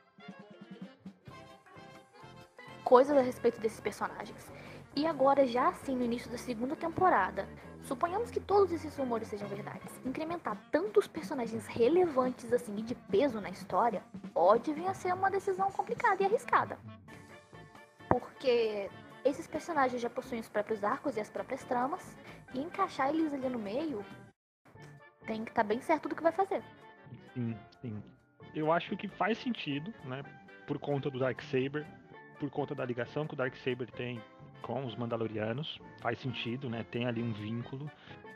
coisas a respeito desses personagens. E agora, já assim, no início da segunda temporada, suponhamos que todos esses rumores sejam verdades, incrementar tantos personagens relevantes assim e de peso na história pode vir a ser uma decisão complicada e arriscada. Porque esses personagens já possuem os próprios arcos e as próprias tramas, e encaixar eles ali no meio tem que estar bem certo do que vai fazer.
Sim, sim. Eu acho que faz sentido, né? Por conta do Darksaber, por conta da ligação que o Darksaber tem com os Mandalorianos, faz sentido, né? Tem ali um vínculo.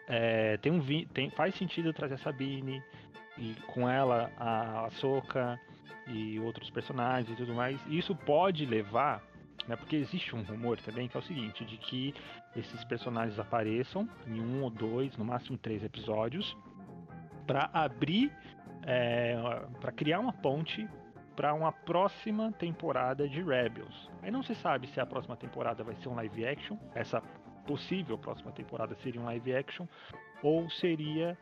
É, tem um vi tem, faz sentido trazer a Sabine e com ela a Ahsoka e outros personagens e tudo mais. Isso pode levar, né? Porque existe um rumor também que é o seguinte, de que esses personagens apareçam em um ou dois, no máximo três episódios, para abrir é, para criar uma ponte para uma próxima temporada de Rebels. Aí não se sabe se a próxima temporada vai ser um live action, essa possível próxima temporada seria um live action, ou seria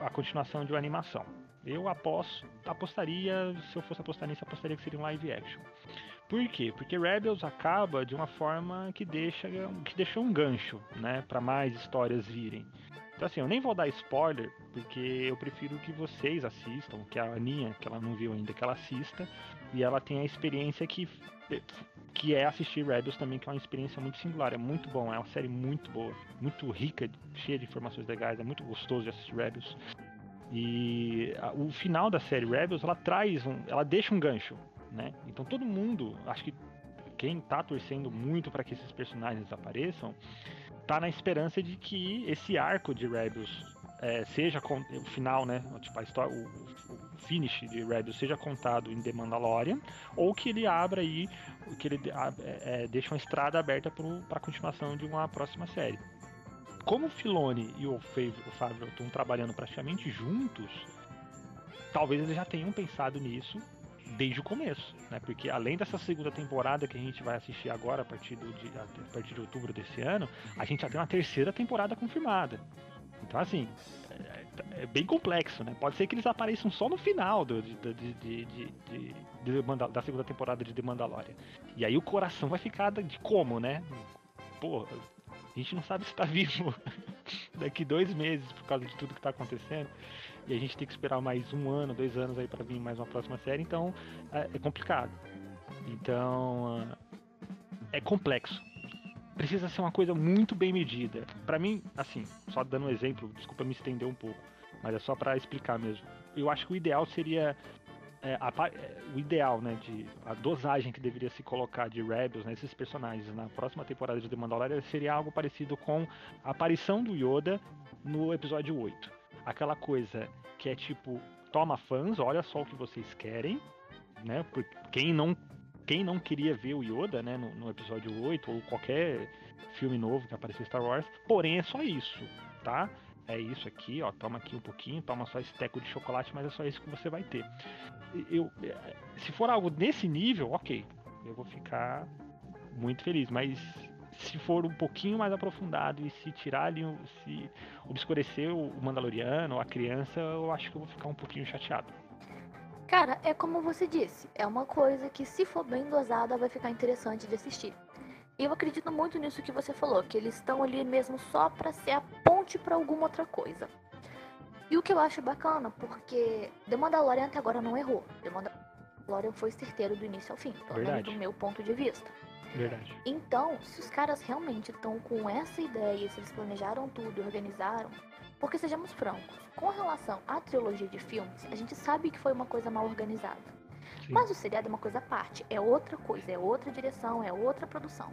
a continuação de uma animação. Eu aposto, apostaria, se eu fosse apostar nisso, apostaria que seria um live action. Por quê? Porque Rebels acaba de uma forma que deixa que um gancho, né, para mais histórias virem. Então assim, eu nem vou dar spoiler, porque eu prefiro que vocês assistam, que a Aninha, que ela não viu ainda, que ela assista, e ela tenha a experiência que, que é assistir Rebels também, que é uma experiência muito singular, é muito bom, é uma série muito boa, muito rica, cheia de informações legais, é muito gostoso de assistir Rebels. E a- o final da série Rebels, ela traz um, ela deixa um gancho, né? Então todo mundo, acho que quem tá torcendo muito para que esses personagens apareçam, tá na esperança de que esse arco de Rebels é, seja o final, né? Tipo, a história, o, o- finish de Rebels seja contado em The Mandalorian, ou que ele abra aí, que ele é, é, uma estrada aberta para a continuação de uma próxima série. Como o Filoni e o Favreau estão trabalhando praticamente juntos, talvez eles já tenham pensado nisso desde o começo, né? Porque além dessa segunda temporada que a gente vai assistir agora a partir, do, de, a partir de outubro desse ano, a gente já tem uma terceira temporada confirmada. Então assim, é, é bem complexo, né? Pode ser que eles apareçam só no final do, de, de, de, da segunda temporada de The Mandalorian. E aí o coração vai ficar de como, né? Pô, a gente não sabe se tá vivo *laughs* daqui dois meses por causa de tudo que tá acontecendo. E a gente tem que esperar mais um ano, dois anos aí para vir mais uma próxima série, então é, é complicado. Então é complexo. Precisa ser uma coisa muito bem medida. Pra mim, assim, só dando um exemplo, desculpa me estender um pouco, mas é só pra explicar mesmo. Eu acho que o ideal seria é, a é, o ideal, né, de a dosagem que deveria se colocar de Rebels nesses personagens na próxima temporada de The Mandalorian seria algo parecido com a aparição do Yoda no episódio 8. Aquela coisa que é tipo, toma fãs, olha só o que vocês querem, né? Por quem não quem não queria ver o Yoda, né, no, no episódio 8 ou qualquer filme novo que apareceu Star Wars, porém é só isso, tá? É isso aqui, ó, toma aqui um pouquinho, toma só esse teco de chocolate, mas é só isso que você vai ter. Eu, se for algo nesse nível, ok, eu vou ficar muito feliz, mas se for um pouquinho mais aprofundado e se tirar ali, se obscurecer o Mandaloriano, a criança, eu acho que eu vou ficar um pouquinho chateado.
Cara, é como você disse, é uma coisa que se for bem dosada vai ficar interessante de assistir. E eu acredito muito nisso que você falou, que eles estão ali mesmo só para ser a ponte para alguma outra coisa. E o que eu acho bacana, porque The Mandalorian até agora não errou. The Mandalorian foi certeiro do início ao fim, pelo menos do meu ponto de vista.
Verdade.
Então, se os caras realmente estão com essa ideia, se eles planejaram tudo, organizaram, porque sejamos francos, com relação à trilogia de filmes, a gente sabe que foi uma coisa mal organizada. Sim. Mas o seriado é uma coisa à parte, é outra coisa, é outra direção, é outra produção.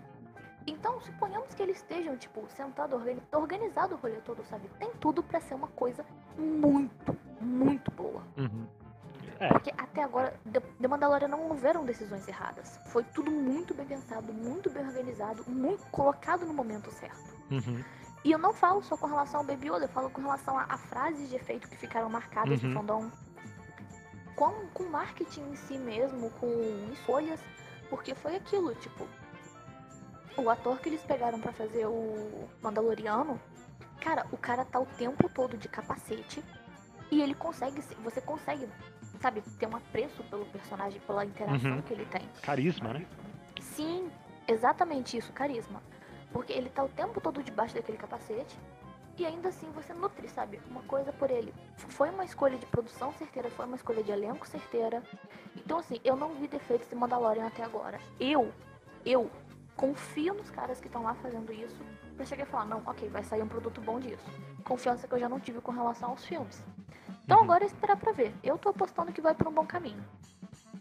Então, suponhamos que eles estejam, tipo, sentado, organizado o rolê todo, sabe? Tem tudo para ser uma coisa muito, muito boa.
Uhum.
É. Porque até agora, The Mandalorian não houveram decisões erradas. Foi tudo muito bem pensado, muito bem organizado, muito colocado no momento certo.
Uhum.
E eu não falo só com relação ao Baby Yoda, eu falo com relação a, a frases de efeito que ficaram marcadas uhum. no fandom. Com, com marketing em si mesmo, com escolhas, porque foi aquilo, tipo, o ator que eles pegaram para fazer o Mandaloriano, cara, o cara tá o tempo todo de capacete e ele consegue, você consegue, sabe, ter um apreço pelo personagem, pela interação uhum. que ele tem.
Carisma, né?
Sim, exatamente isso, carisma. Porque ele tá o tempo todo debaixo daquele capacete e ainda assim você nutre, sabe? Uma coisa por ele. Foi uma escolha de produção certeira, foi uma escolha de elenco certeira. Então, assim, eu não vi defeitos de Mandalorian até agora. Eu, eu confio nos caras que estão lá fazendo isso pra chegar e falar, não, ok, vai sair um produto bom disso. Confiança que eu já não tive com relação aos filmes. Então uhum. agora é esperar pra ver. Eu tô apostando que vai por um bom caminho.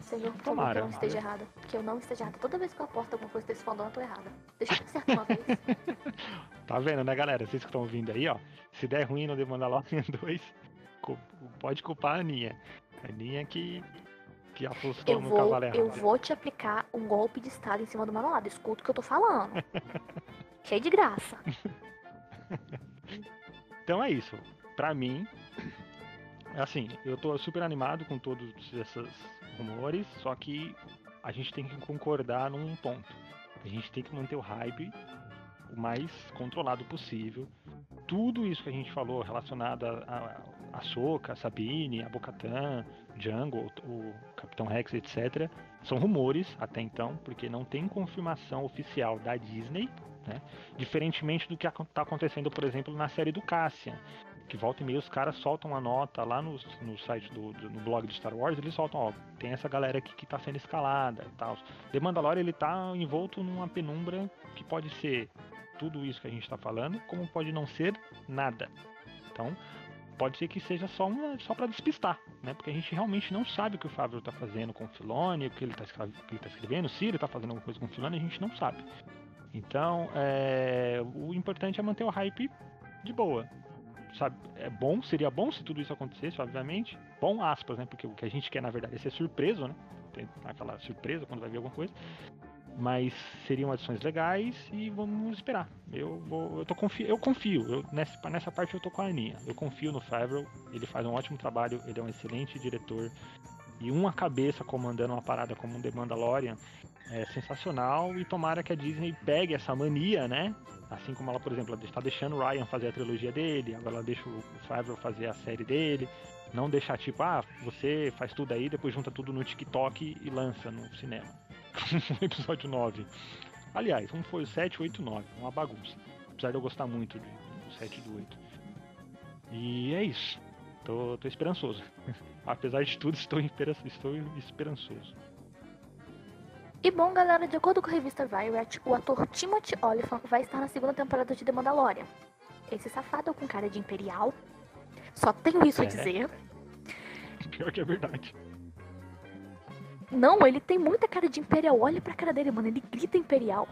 Senhor, por favor, que eu não esteja errada. Que eu não esteja errada. Toda vez que eu aposto alguma coisa desse fandom, eu tô errada. Deixa eu acertar uma vez. *laughs*
tá vendo, né, galera? Vocês que estão ouvindo aí, ó. Se der ruim no The Mandalorian *laughs* 2, pode culpar a Aninha. A Aninha que que apostou
eu
no
vou,
cavalo errado.
Eu vou te aplicar um golpe de estado em cima do Manolado. Escuta o que eu tô falando. *laughs* Cheio de graça.
então é isso. Pra mim, assim, eu tô super animado com todos esses rumores, só que a gente tem que concordar num ponto. A gente tem que manter o hype o mais controlado possível. Tudo isso que a gente falou relacionado a, a, a Soca, a Sabine, a Bocatan, Django, o Capitão Rex, etc., são rumores até então, porque não tem confirmação oficial da Disney, né? diferentemente do que está acontecendo, por exemplo, na série do Cassian. Que volta e meia os caras soltam uma nota lá no, no site do, do, no blog de Star Wars, eles soltam, ó, tem essa galera aqui que está sendo escalada e tal. The Mandalorian ele tá envolto numa penumbra que pode ser tudo isso que a gente está falando, como pode não ser nada. Então, pode ser que seja só uma, só para despistar, né? Porque a gente realmente não sabe o que o Fábio está fazendo com o Filone, o que ele está tá escrevendo, se ele está fazendo alguma coisa com o Filone, a gente não sabe. Então, é, o importante é manter o hype de boa. Sabe, é bom, seria bom se tudo isso acontecesse, obviamente. Bom aspas, né? Porque o que a gente quer, na verdade, é ser surpreso, né? Tem aquela surpresa quando vai ver alguma coisa. Mas seriam adições legais e vamos esperar. Eu vou, eu tô confio, eu confio. Eu, nessa, nessa parte eu tô com a Aninha. Eu confio no Favreau. Ele faz um ótimo trabalho. Ele é um excelente diretor. E uma cabeça comandando uma parada como um The Mandalorian é sensacional. E tomara que a Disney pegue essa mania, né? Assim como ela, por exemplo, está deixando o Ryan fazer a trilogia dele, agora ela deixa o Favreau fazer a série dele. Não deixar tipo, ah, você faz tudo aí, depois junta tudo no TikTok e lança no cinema. *laughs* episódio 9. Aliás, um foi o 7, 8 9. Uma bagunça. Apesar de eu gostar muito do 7 e do 8. E é isso. Tô, tô esperançoso. *laughs* Apesar de tudo, estou, estou esperançoso.
E bom, galera, de acordo com a revista Variety, o ator Timothy Olyphant vai estar na segunda temporada de The Mandalorian. Esse safado com cara de imperial. Só tenho isso é. a dizer.
Pior que é verdade.
Não, ele tem muita cara de Imperial. Olha pra cara dele, mano. Ele grita Imperial.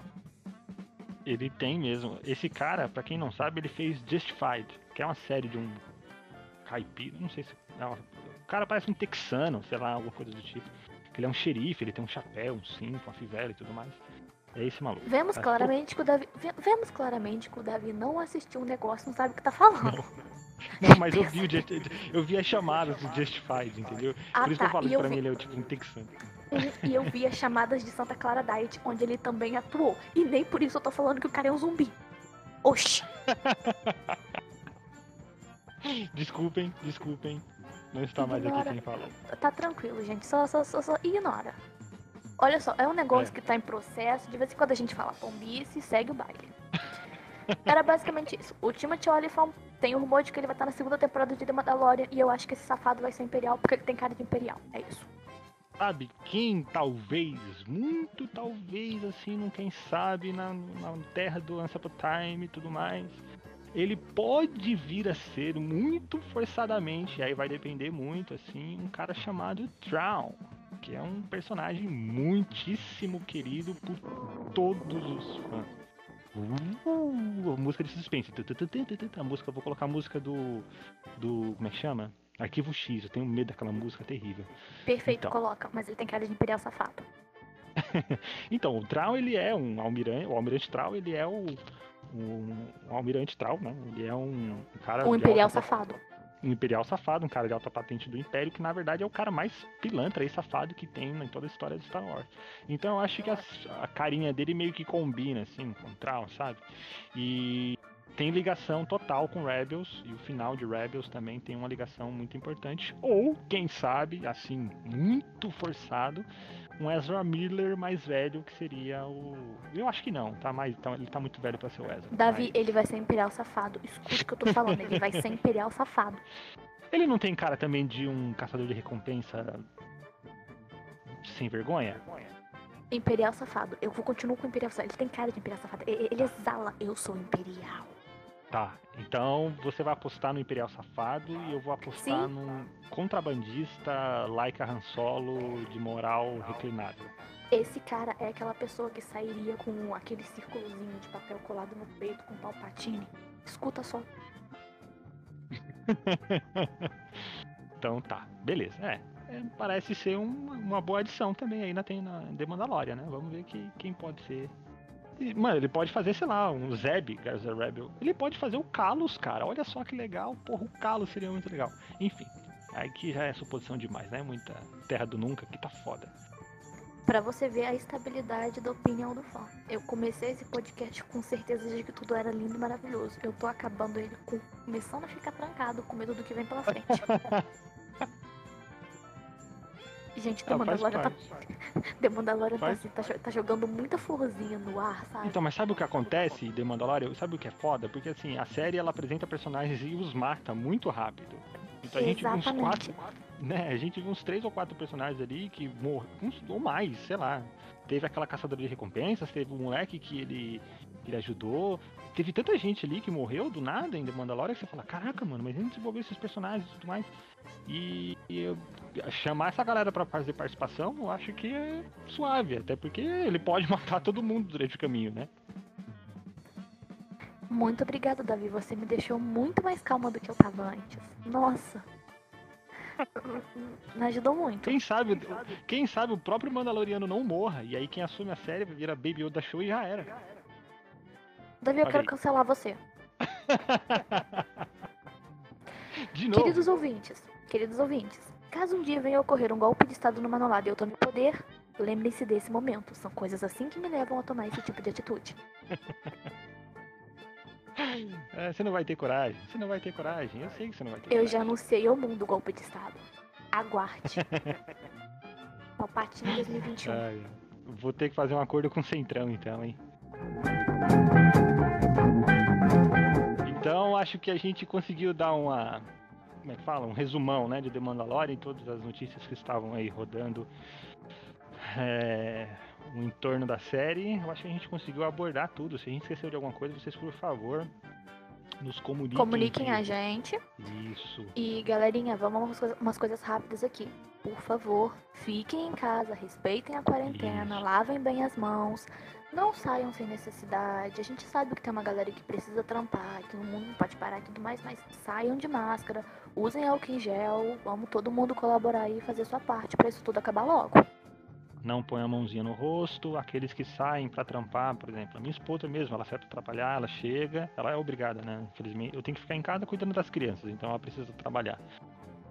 Ele tem mesmo. Esse cara, pra quem não sabe, ele fez Justified, que é uma série de um caipira. Não sei se. Não, o cara parece um texano, sei lá, alguma coisa do tipo. Ele é um xerife, ele tem um chapéu, um cinto, uma fivela e tudo mais. É esse maluco.
Vemos claramente que o Davi. Vemos claramente que o Davi não assistiu um negócio, não sabe o que tá falando.
Não. *laughs* Não, mas eu vi, o Just, eu vi as chamadas do Justified, entendeu?
Ah,
Por isso
tá.
que eu falo
que
pra
vi...
mim ele é tipo um texano.
E eu vi as chamadas de Santa Clara Diet, onde ele também atuou. E nem por isso eu tô falando que o cara é um zumbi. Oxi! *laughs*
desculpem, desculpem. Não está mais aqui
Ignora.
quem falou.
Tá tranquilo, gente. Só, só, só, só ignora. Olha só, é um negócio
É.
que tá em processo. De vez em quando a gente fala pombice, segue o baile. *laughs* Era basicamente isso. O Timothy Olyphant tem o rumor de que ele vai estar na segunda temporada de The Mandalorian. E eu acho que esse safado vai ser Imperial, porque ele tem cara de Imperial. É isso.
Sabe quem talvez, muito talvez, assim, não quem sabe, na, na terra do a Time e tudo mais, ele pode vir a ser muito forçadamente, aí vai depender muito, assim, um cara chamado Traum, que é um personagem muitíssimo querido por todos os fãs. Uh, música de suspense. A música, vou colocar a música do. do. como é que chama? Arquivo X, eu tenho medo daquela música terrível.
Perfeito,
Então.
coloca. Mas ele tem cara de Imperial safado. *laughs*
Então, o Trau, ele é um almirante, o almirante Trau, ele é o um, um almirante Trau, né? Ele é um, um cara
Um Imperial
alta-
safado.
um imperial safado, um cara de alta patente do Império, que na verdade é o cara mais pilantra e safado que tem em toda a história de Star Wars. Então eu acho que as- a, carinha dele meio que combina, assim, com o Trau, sabe? E tem ligação total com Rebels, e o final de Rebels também tem uma ligação muito importante. Ou, quem sabe, assim, muito forçado, um Ezra Miller mais velho, que seria o. Eu acho que não, tá mais. tá- ele tá muito velho pra ser o Ezra.
Davi,
mas-
ele vai ser Imperial safado. Escuta o que eu tô falando. Ele vai ser Imperial safado. *laughs*
Ele não tem cara também de um caçador de recompensa sem vergonha?
Imperial safado. Eu vou continuar com o Imperial safado. Ele tem cara de Imperial safado. Ele, ele exala. Eu sou Imperial.
Tá, então você vai apostar no Imperial Safado e eu vou apostar
Sim.
num contrabandista like a Han Solo de moral reclinável.
Esse cara é aquela pessoa que sairia com aquele círculozinho de papel colado no peito com palpatine. Escuta só. *laughs*
então tá, beleza. É, é, parece ser uma, uma boa adição também aí na, tem na The Mandalorian, né? Vamos ver que, quem pode ser. Mano, ele pode fazer, sei lá, um Zeb, Garza Rebel. Ele pode fazer o Kalos, cara. Olha só que legal. Porra, o Kalos seria muito legal. Enfim, aí que já é suposição demais, né? Muita Terra do Nunca que tá foda.
Pra você ver a estabilidade da opinião do fã. Eu comecei esse podcast com certeza de que tudo era lindo e maravilhoso. Eu tô acabando ele com, começando a ficar trancado com medo do que vem pela frente. *laughs* Gente, The
Ah,
Mandalorian tá,
parte. *laughs*
The Mandalorian tá, assim, tá, tá jogando muita florzinha no ar, sabe?
Então, mas sabe o que acontece, The Mandalorian? Sabe o que é foda? Porque assim, a série ela apresenta personagens e os mata muito rápido. Então a gente viu uns
Exatamente.
quatro, né? A gente viu uns três ou quatro personagens ali que morreram, ou mais, sei lá. Teve aquela caçadora de recompensas, teve um moleque que ele, ele ajudou. Teve tanta gente ali que morreu do nada em The Mandalorian que você fala, caraca, mano, mas a gente desenvolveu esses personagens e tudo mais. E, e eu- chamar essa galera pra fazer participação, eu acho que é suave, até porque ele pode *laughs* matar todo mundo durante o caminho, né?
Muito obrigada, Davi. Você me deixou muito mais calma do que eu tava antes. Nossa. *laughs* Me ajudou muito.
Quem sabe, quem sabe o próprio Mandaloriano não morra, e aí quem assume a série vira Baby Yoda Show e já era.
Davi, eu
Olha
quero
aí.
cancelar você. *laughs*
De novo.
Queridos ouvintes, queridos ouvintes, caso um dia venha ocorrer um golpe de estado no Manolado e eu tome poder, lembrem-se desse momento. São coisas assim que me levam a tomar esse tipo de atitude. *laughs*
É, você não vai ter coragem, você não vai ter coragem, eu sei que você não vai ter
Eu
coragem.
já anunciei ao mundo o golpe de estado. Aguarde. *laughs* Palpatine 2021.
Ai, vou ter que fazer um acordo com o Centrão então, hein? Então acho que a gente conseguiu dar uma. Como é que fala? Um resumão né, de The Mandalorian, todas as notícias que estavam aí rodando é, o entorno da série. Eu acho que a gente conseguiu abordar tudo. Se a gente esqueceu de alguma coisa, vocês por favor nos comuniquem.
Comuniquem a gente.
Isso.
E galerinha, vamos umas coisas rápidas aqui. Por favor, fiquem em casa, respeitem a quarentena,
Isso.
lavem bem as mãos, não saiam sem necessidade. A gente sabe que tem uma galera que precisa trampar, que o mundo não pode parar e tudo mais, mas saiam de máscara, usem álcool em gel, vamos todo mundo colaborar e fazer sua parte pra isso tudo acabar logo.
não põe a mãozinha no rosto, aqueles que saem pra trampar, por exemplo, a minha esposa mesmo, ela pra trabalhar, ela chega, ela é obrigada, né? Infelizmente, eu tenho que ficar em casa cuidando das crianças, então ela precisa trabalhar.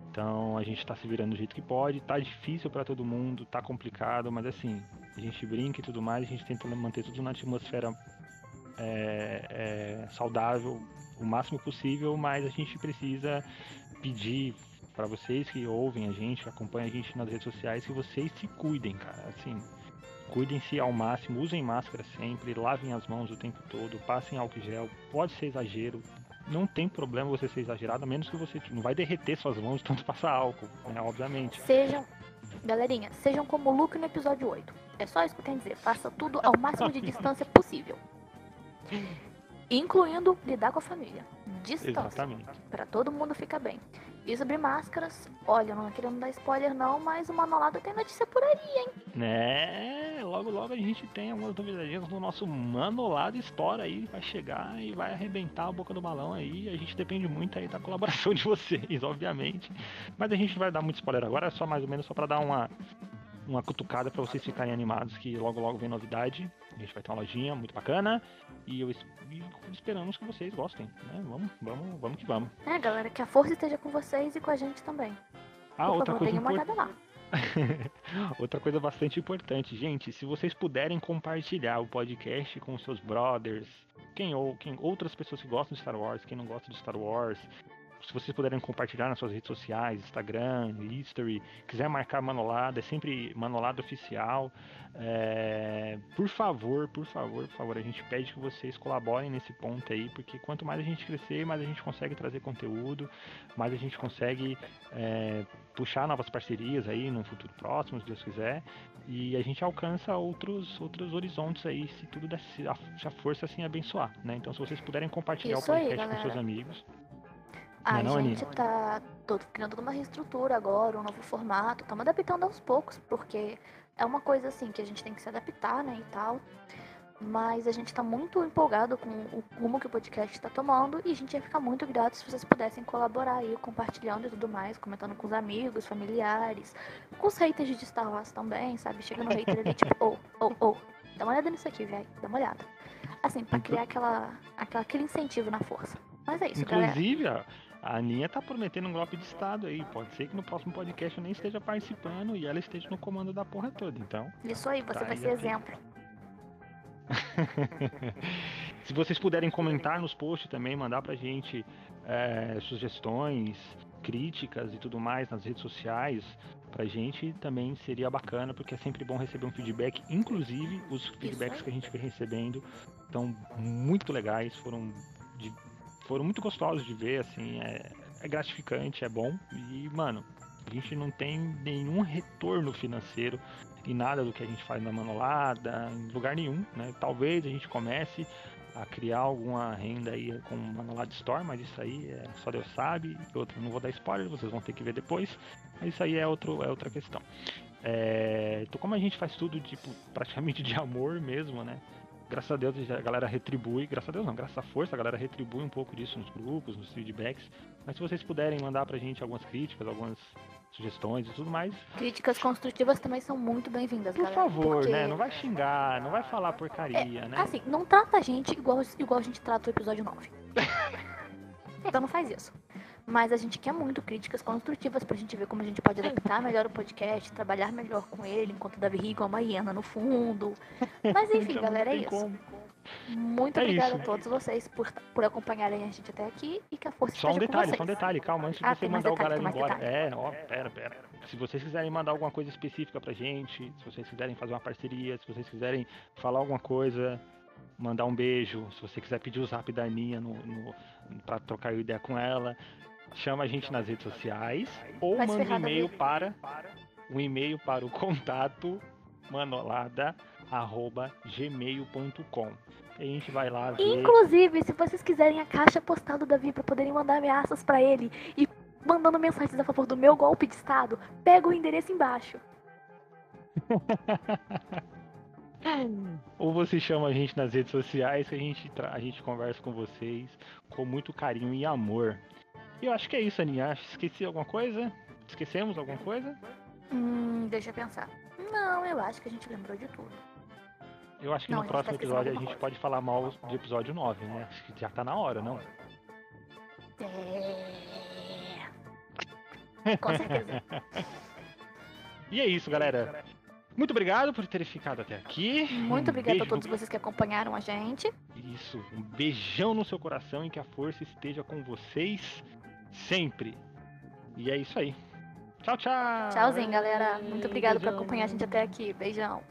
Então a gente tá se virando do jeito que pode, tá difícil para todo mundo, tá complicado, mas assim, a gente brinca e tudo mais, a gente tenta manter tudo na atmosfera é, é, saudável o máximo possível, mas a gente precisa pedir para vocês que ouvem a gente, acompanham a gente nas redes sociais, que vocês se cuidem, cara. Assim, cuidem-se ao máximo, usem máscara sempre, lavem as mãos o tempo todo, passem álcool gel. Pode ser exagero, não tem problema você ser exagerado, a menos que você não vai derreter suas mãos tanto passar álcool, né, obviamente.
Sejam, galerinha, sejam como o Luke no episódio 8. É só isso que eu tenho a dizer. Faça tudo ao máximo de *laughs* distância possível. Incluindo lidar com a família. Distância. Pra todo mundo ficar bem. E sobre máscaras, olha, não querendo dar spoiler não, mas o Manolada tem notícia por aí, hein?
Né? Logo, logo a gente tem algumas novidades no nosso Manolado Store aí. Vai chegar e vai arrebentar a boca do balão aí. A gente depende muito aí da colaboração *laughs* de vocês, obviamente. Mas a gente não vai dar muito spoiler agora, é só mais ou menos só pra dar uma, uma cutucada para vocês ficarem animados que logo logo vem novidade. A gente vai ter uma lojinha muito bacana e, eu, e esperamos que vocês gostem, né? Vamos, vamos, vamos que vamos.
É, galera, que a força esteja com vocês e com a gente também.
Ah,
Por
outra
favor,
coisa
deem uma
importante.
olhada lá. *laughs*
Outra coisa bastante importante, gente, se vocês puderem compartilhar o podcast com seus brothers, quem ou quem outras pessoas que gostam de Star Wars, quem não gosta de Star Wars, se vocês puderem compartilhar nas suas redes sociais, Instagram, History, quiser marcar Manolada, é sempre Manolada Oficial. É, por favor, por favor, por favor, a gente pede que vocês colaborem nesse ponto aí, porque quanto mais a gente crescer, mais a gente consegue trazer conteúdo, mais a gente consegue é, puxar novas parcerias aí no futuro próximo, se Deus quiser, e a gente alcança outros, outros horizontes aí, se tudo der, se a, se a força assim abençoar, né? Então, se vocês puderem compartilhar
Isso
o
aí,
podcast com seus amigos,
A
Não é não,
gente tá todo, criando uma reestrutura agora, um novo formato, estamos adaptando aos poucos, porque é uma coisa assim que a gente tem que se adaptar, né, e tal. Mas a gente tá muito empolgado com o rumo que o podcast está tomando e a gente ia ficar muito grato se vocês pudessem colaborar aí, compartilhando e tudo mais, comentando com os amigos, familiares, com os haters de Star Wars também, sabe? Chega no hater ali, tipo, ô, ô, ô, dá uma olhada nisso aqui, velho, dá uma olhada. Assim, pra
Inclu-
criar aquela, aquela, aquele incentivo na força. Mas é isso, galera.
Inclusive, ó, a Aninha tá prometendo um golpe de estado aí. Pode ser que no próximo podcast eu nem esteja participando e ela esteja no comando da porra toda. Então,
Isso aí, você
Tá
vai
aí,
ser exemplo. *laughs*
se vocês puderem comentar nos posts também, mandar pra gente é, sugestões, críticas e tudo mais nas redes sociais, pra gente também seria bacana, porque é sempre bom receber um feedback. Inclusive, os feedbacks que a gente vem recebendo estão muito legais, foram, de- foram muito gostosos de ver, assim, é, é gratificante, é bom. E, mano, a gente não tem nenhum retorno financeiro em nada do que a gente faz na Manolada, em lugar nenhum, né? Talvez a gente comece a criar alguma renda aí com Manolada Store, mas isso aí é, só Deus sabe. Outra, não vou dar spoiler, vocês vão ter que ver depois. Mas isso aí é, outro, é outra questão. É, então como a gente faz tudo tipo praticamente de amor mesmo, né? Graças a Deus a galera retribui, graças a Deus não, graças à força a galera retribui um pouco disso nos grupos, nos feedbacks. Mas se vocês puderem mandar pra gente algumas críticas, algumas sugestões e tudo mais,
Críticas construtivas também são muito bem-vindas,
por
galera.
favor,
porque,
né? Não vai xingar, não vai falar porcaria, né?
Assim, não trata a gente igual, igual a gente trata o episódio 9. *laughs* então não faz isso. Mas a gente quer muito críticas construtivas pra gente ver como a gente pode adaptar melhor o podcast, trabalhar melhor com ele, enquanto o Davi ri igual uma hiena no fundo. Mas enfim, *laughs* galera, é isso.
como.
Muito
É
obrigada a todos vocês por, por acompanharem a gente até aqui e que a força
Só um detalhe, só um detalhe, calma, antes de
Ah,
você mandar o
detalhe,
galera
tem mais
embora.
detalhe.
É, ó, pera, pera. Se vocês quiserem mandar alguma coisa específica pra gente, se vocês quiserem fazer uma parceria, se vocês quiserem falar alguma coisa, mandar um beijo, se você quiser pedir o zap da Aninha no, no, pra trocar ideia com ela, chama a gente nas redes sociais ou manda um e-mail para um e-mail para o contato manolada@gmail.com. A gente vai lá ver.
Inclusive, se vocês quiserem a caixa postal do Davi pra poderem mandar ameaças pra ele e mandando mensagens a favor do meu golpe de estado, pega o endereço embaixo. *laughs*
Ou você chama a gente nas redes sociais que a gente, a gente conversa com vocês com muito carinho e amor. E eu acho que é isso, Aninha. Esqueci alguma coisa? Esquecemos alguma coisa?
Hum, deixa eu pensar. Não, eu acho que a gente lembrou de tudo.
Eu acho que
Não,
no próximo
tá
episódio a gente pode falar mal de episódio 9, né? Acho que já tá na hora, não?
É... Com certeza. *laughs*
E é isso, galera. Muito obrigado por terem ficado até aqui.
Muito
Um
obrigada a todos
no-
vocês que acompanharam a gente.
Isso, um beijão no seu coração e que a força esteja com vocês sempre. E é isso aí. Tchau, tchau.
Tchauzinho, galera. Muito obrigada por acompanhar a gente até aqui. Beijão.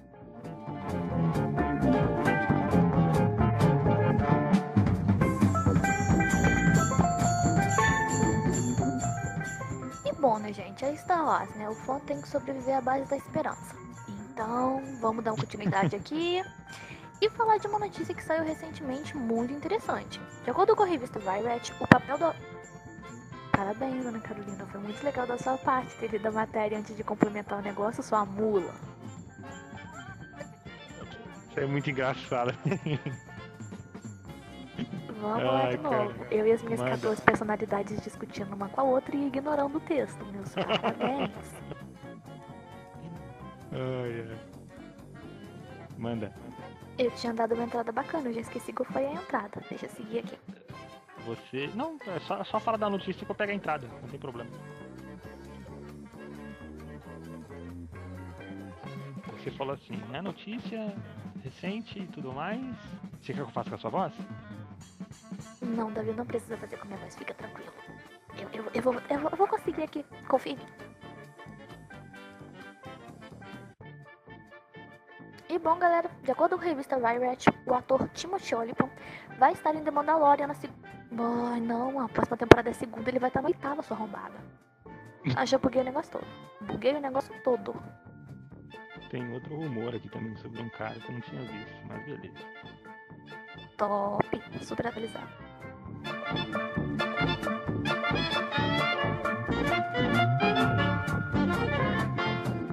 E bom, né, gente? É Star Wars, né? O fã tem que sobreviver à base da esperança. Então, vamos dar uma continuidade *laughs* aqui e falar de uma notícia que saiu recentemente muito interessante. De acordo com a revista Variety, o papel do. Parabéns, Ana Carolina. Foi muito legal da sua parte ter lido a matéria antes de complementar o negócio, sua mula.
Isso é muito engraçado.
Vamos lá de novo.
cara.
Eu e as minhas
Manda.
14 personalidades discutindo uma com a outra e ignorando o texto. Meus parabéns. *laughs*
Ai, ai. Manda.
Eu tinha dado uma entrada bacana, eu já esqueci qual foi a entrada. Deixa eu seguir aqui.
Você. Não, é só, só fala da notícia que eu pego a entrada, não tem problema. Você falou assim, é notícia recente e tudo mais. Você quer que eu faça com a sua voz?
Não, Davi, não precisa fazer com a minha voz, fica tranquilo. Eu, eu, eu, vou, eu, vou, eu vou conseguir aqui, confia em mim. E bom, galera, de acordo com a revista Variety, o ator Timothy Olyphant vai estar em The Mandalorian na segunda. Ai, não, a próxima temporada é segunda, ele vai estar na oitava, sua arrombada. Ah, já buguei o negócio todo. Buguei o negócio todo.
Tem outro rumor aqui também sobre um cara que eu não tinha visto, mas beleza.
Top, super atualizado.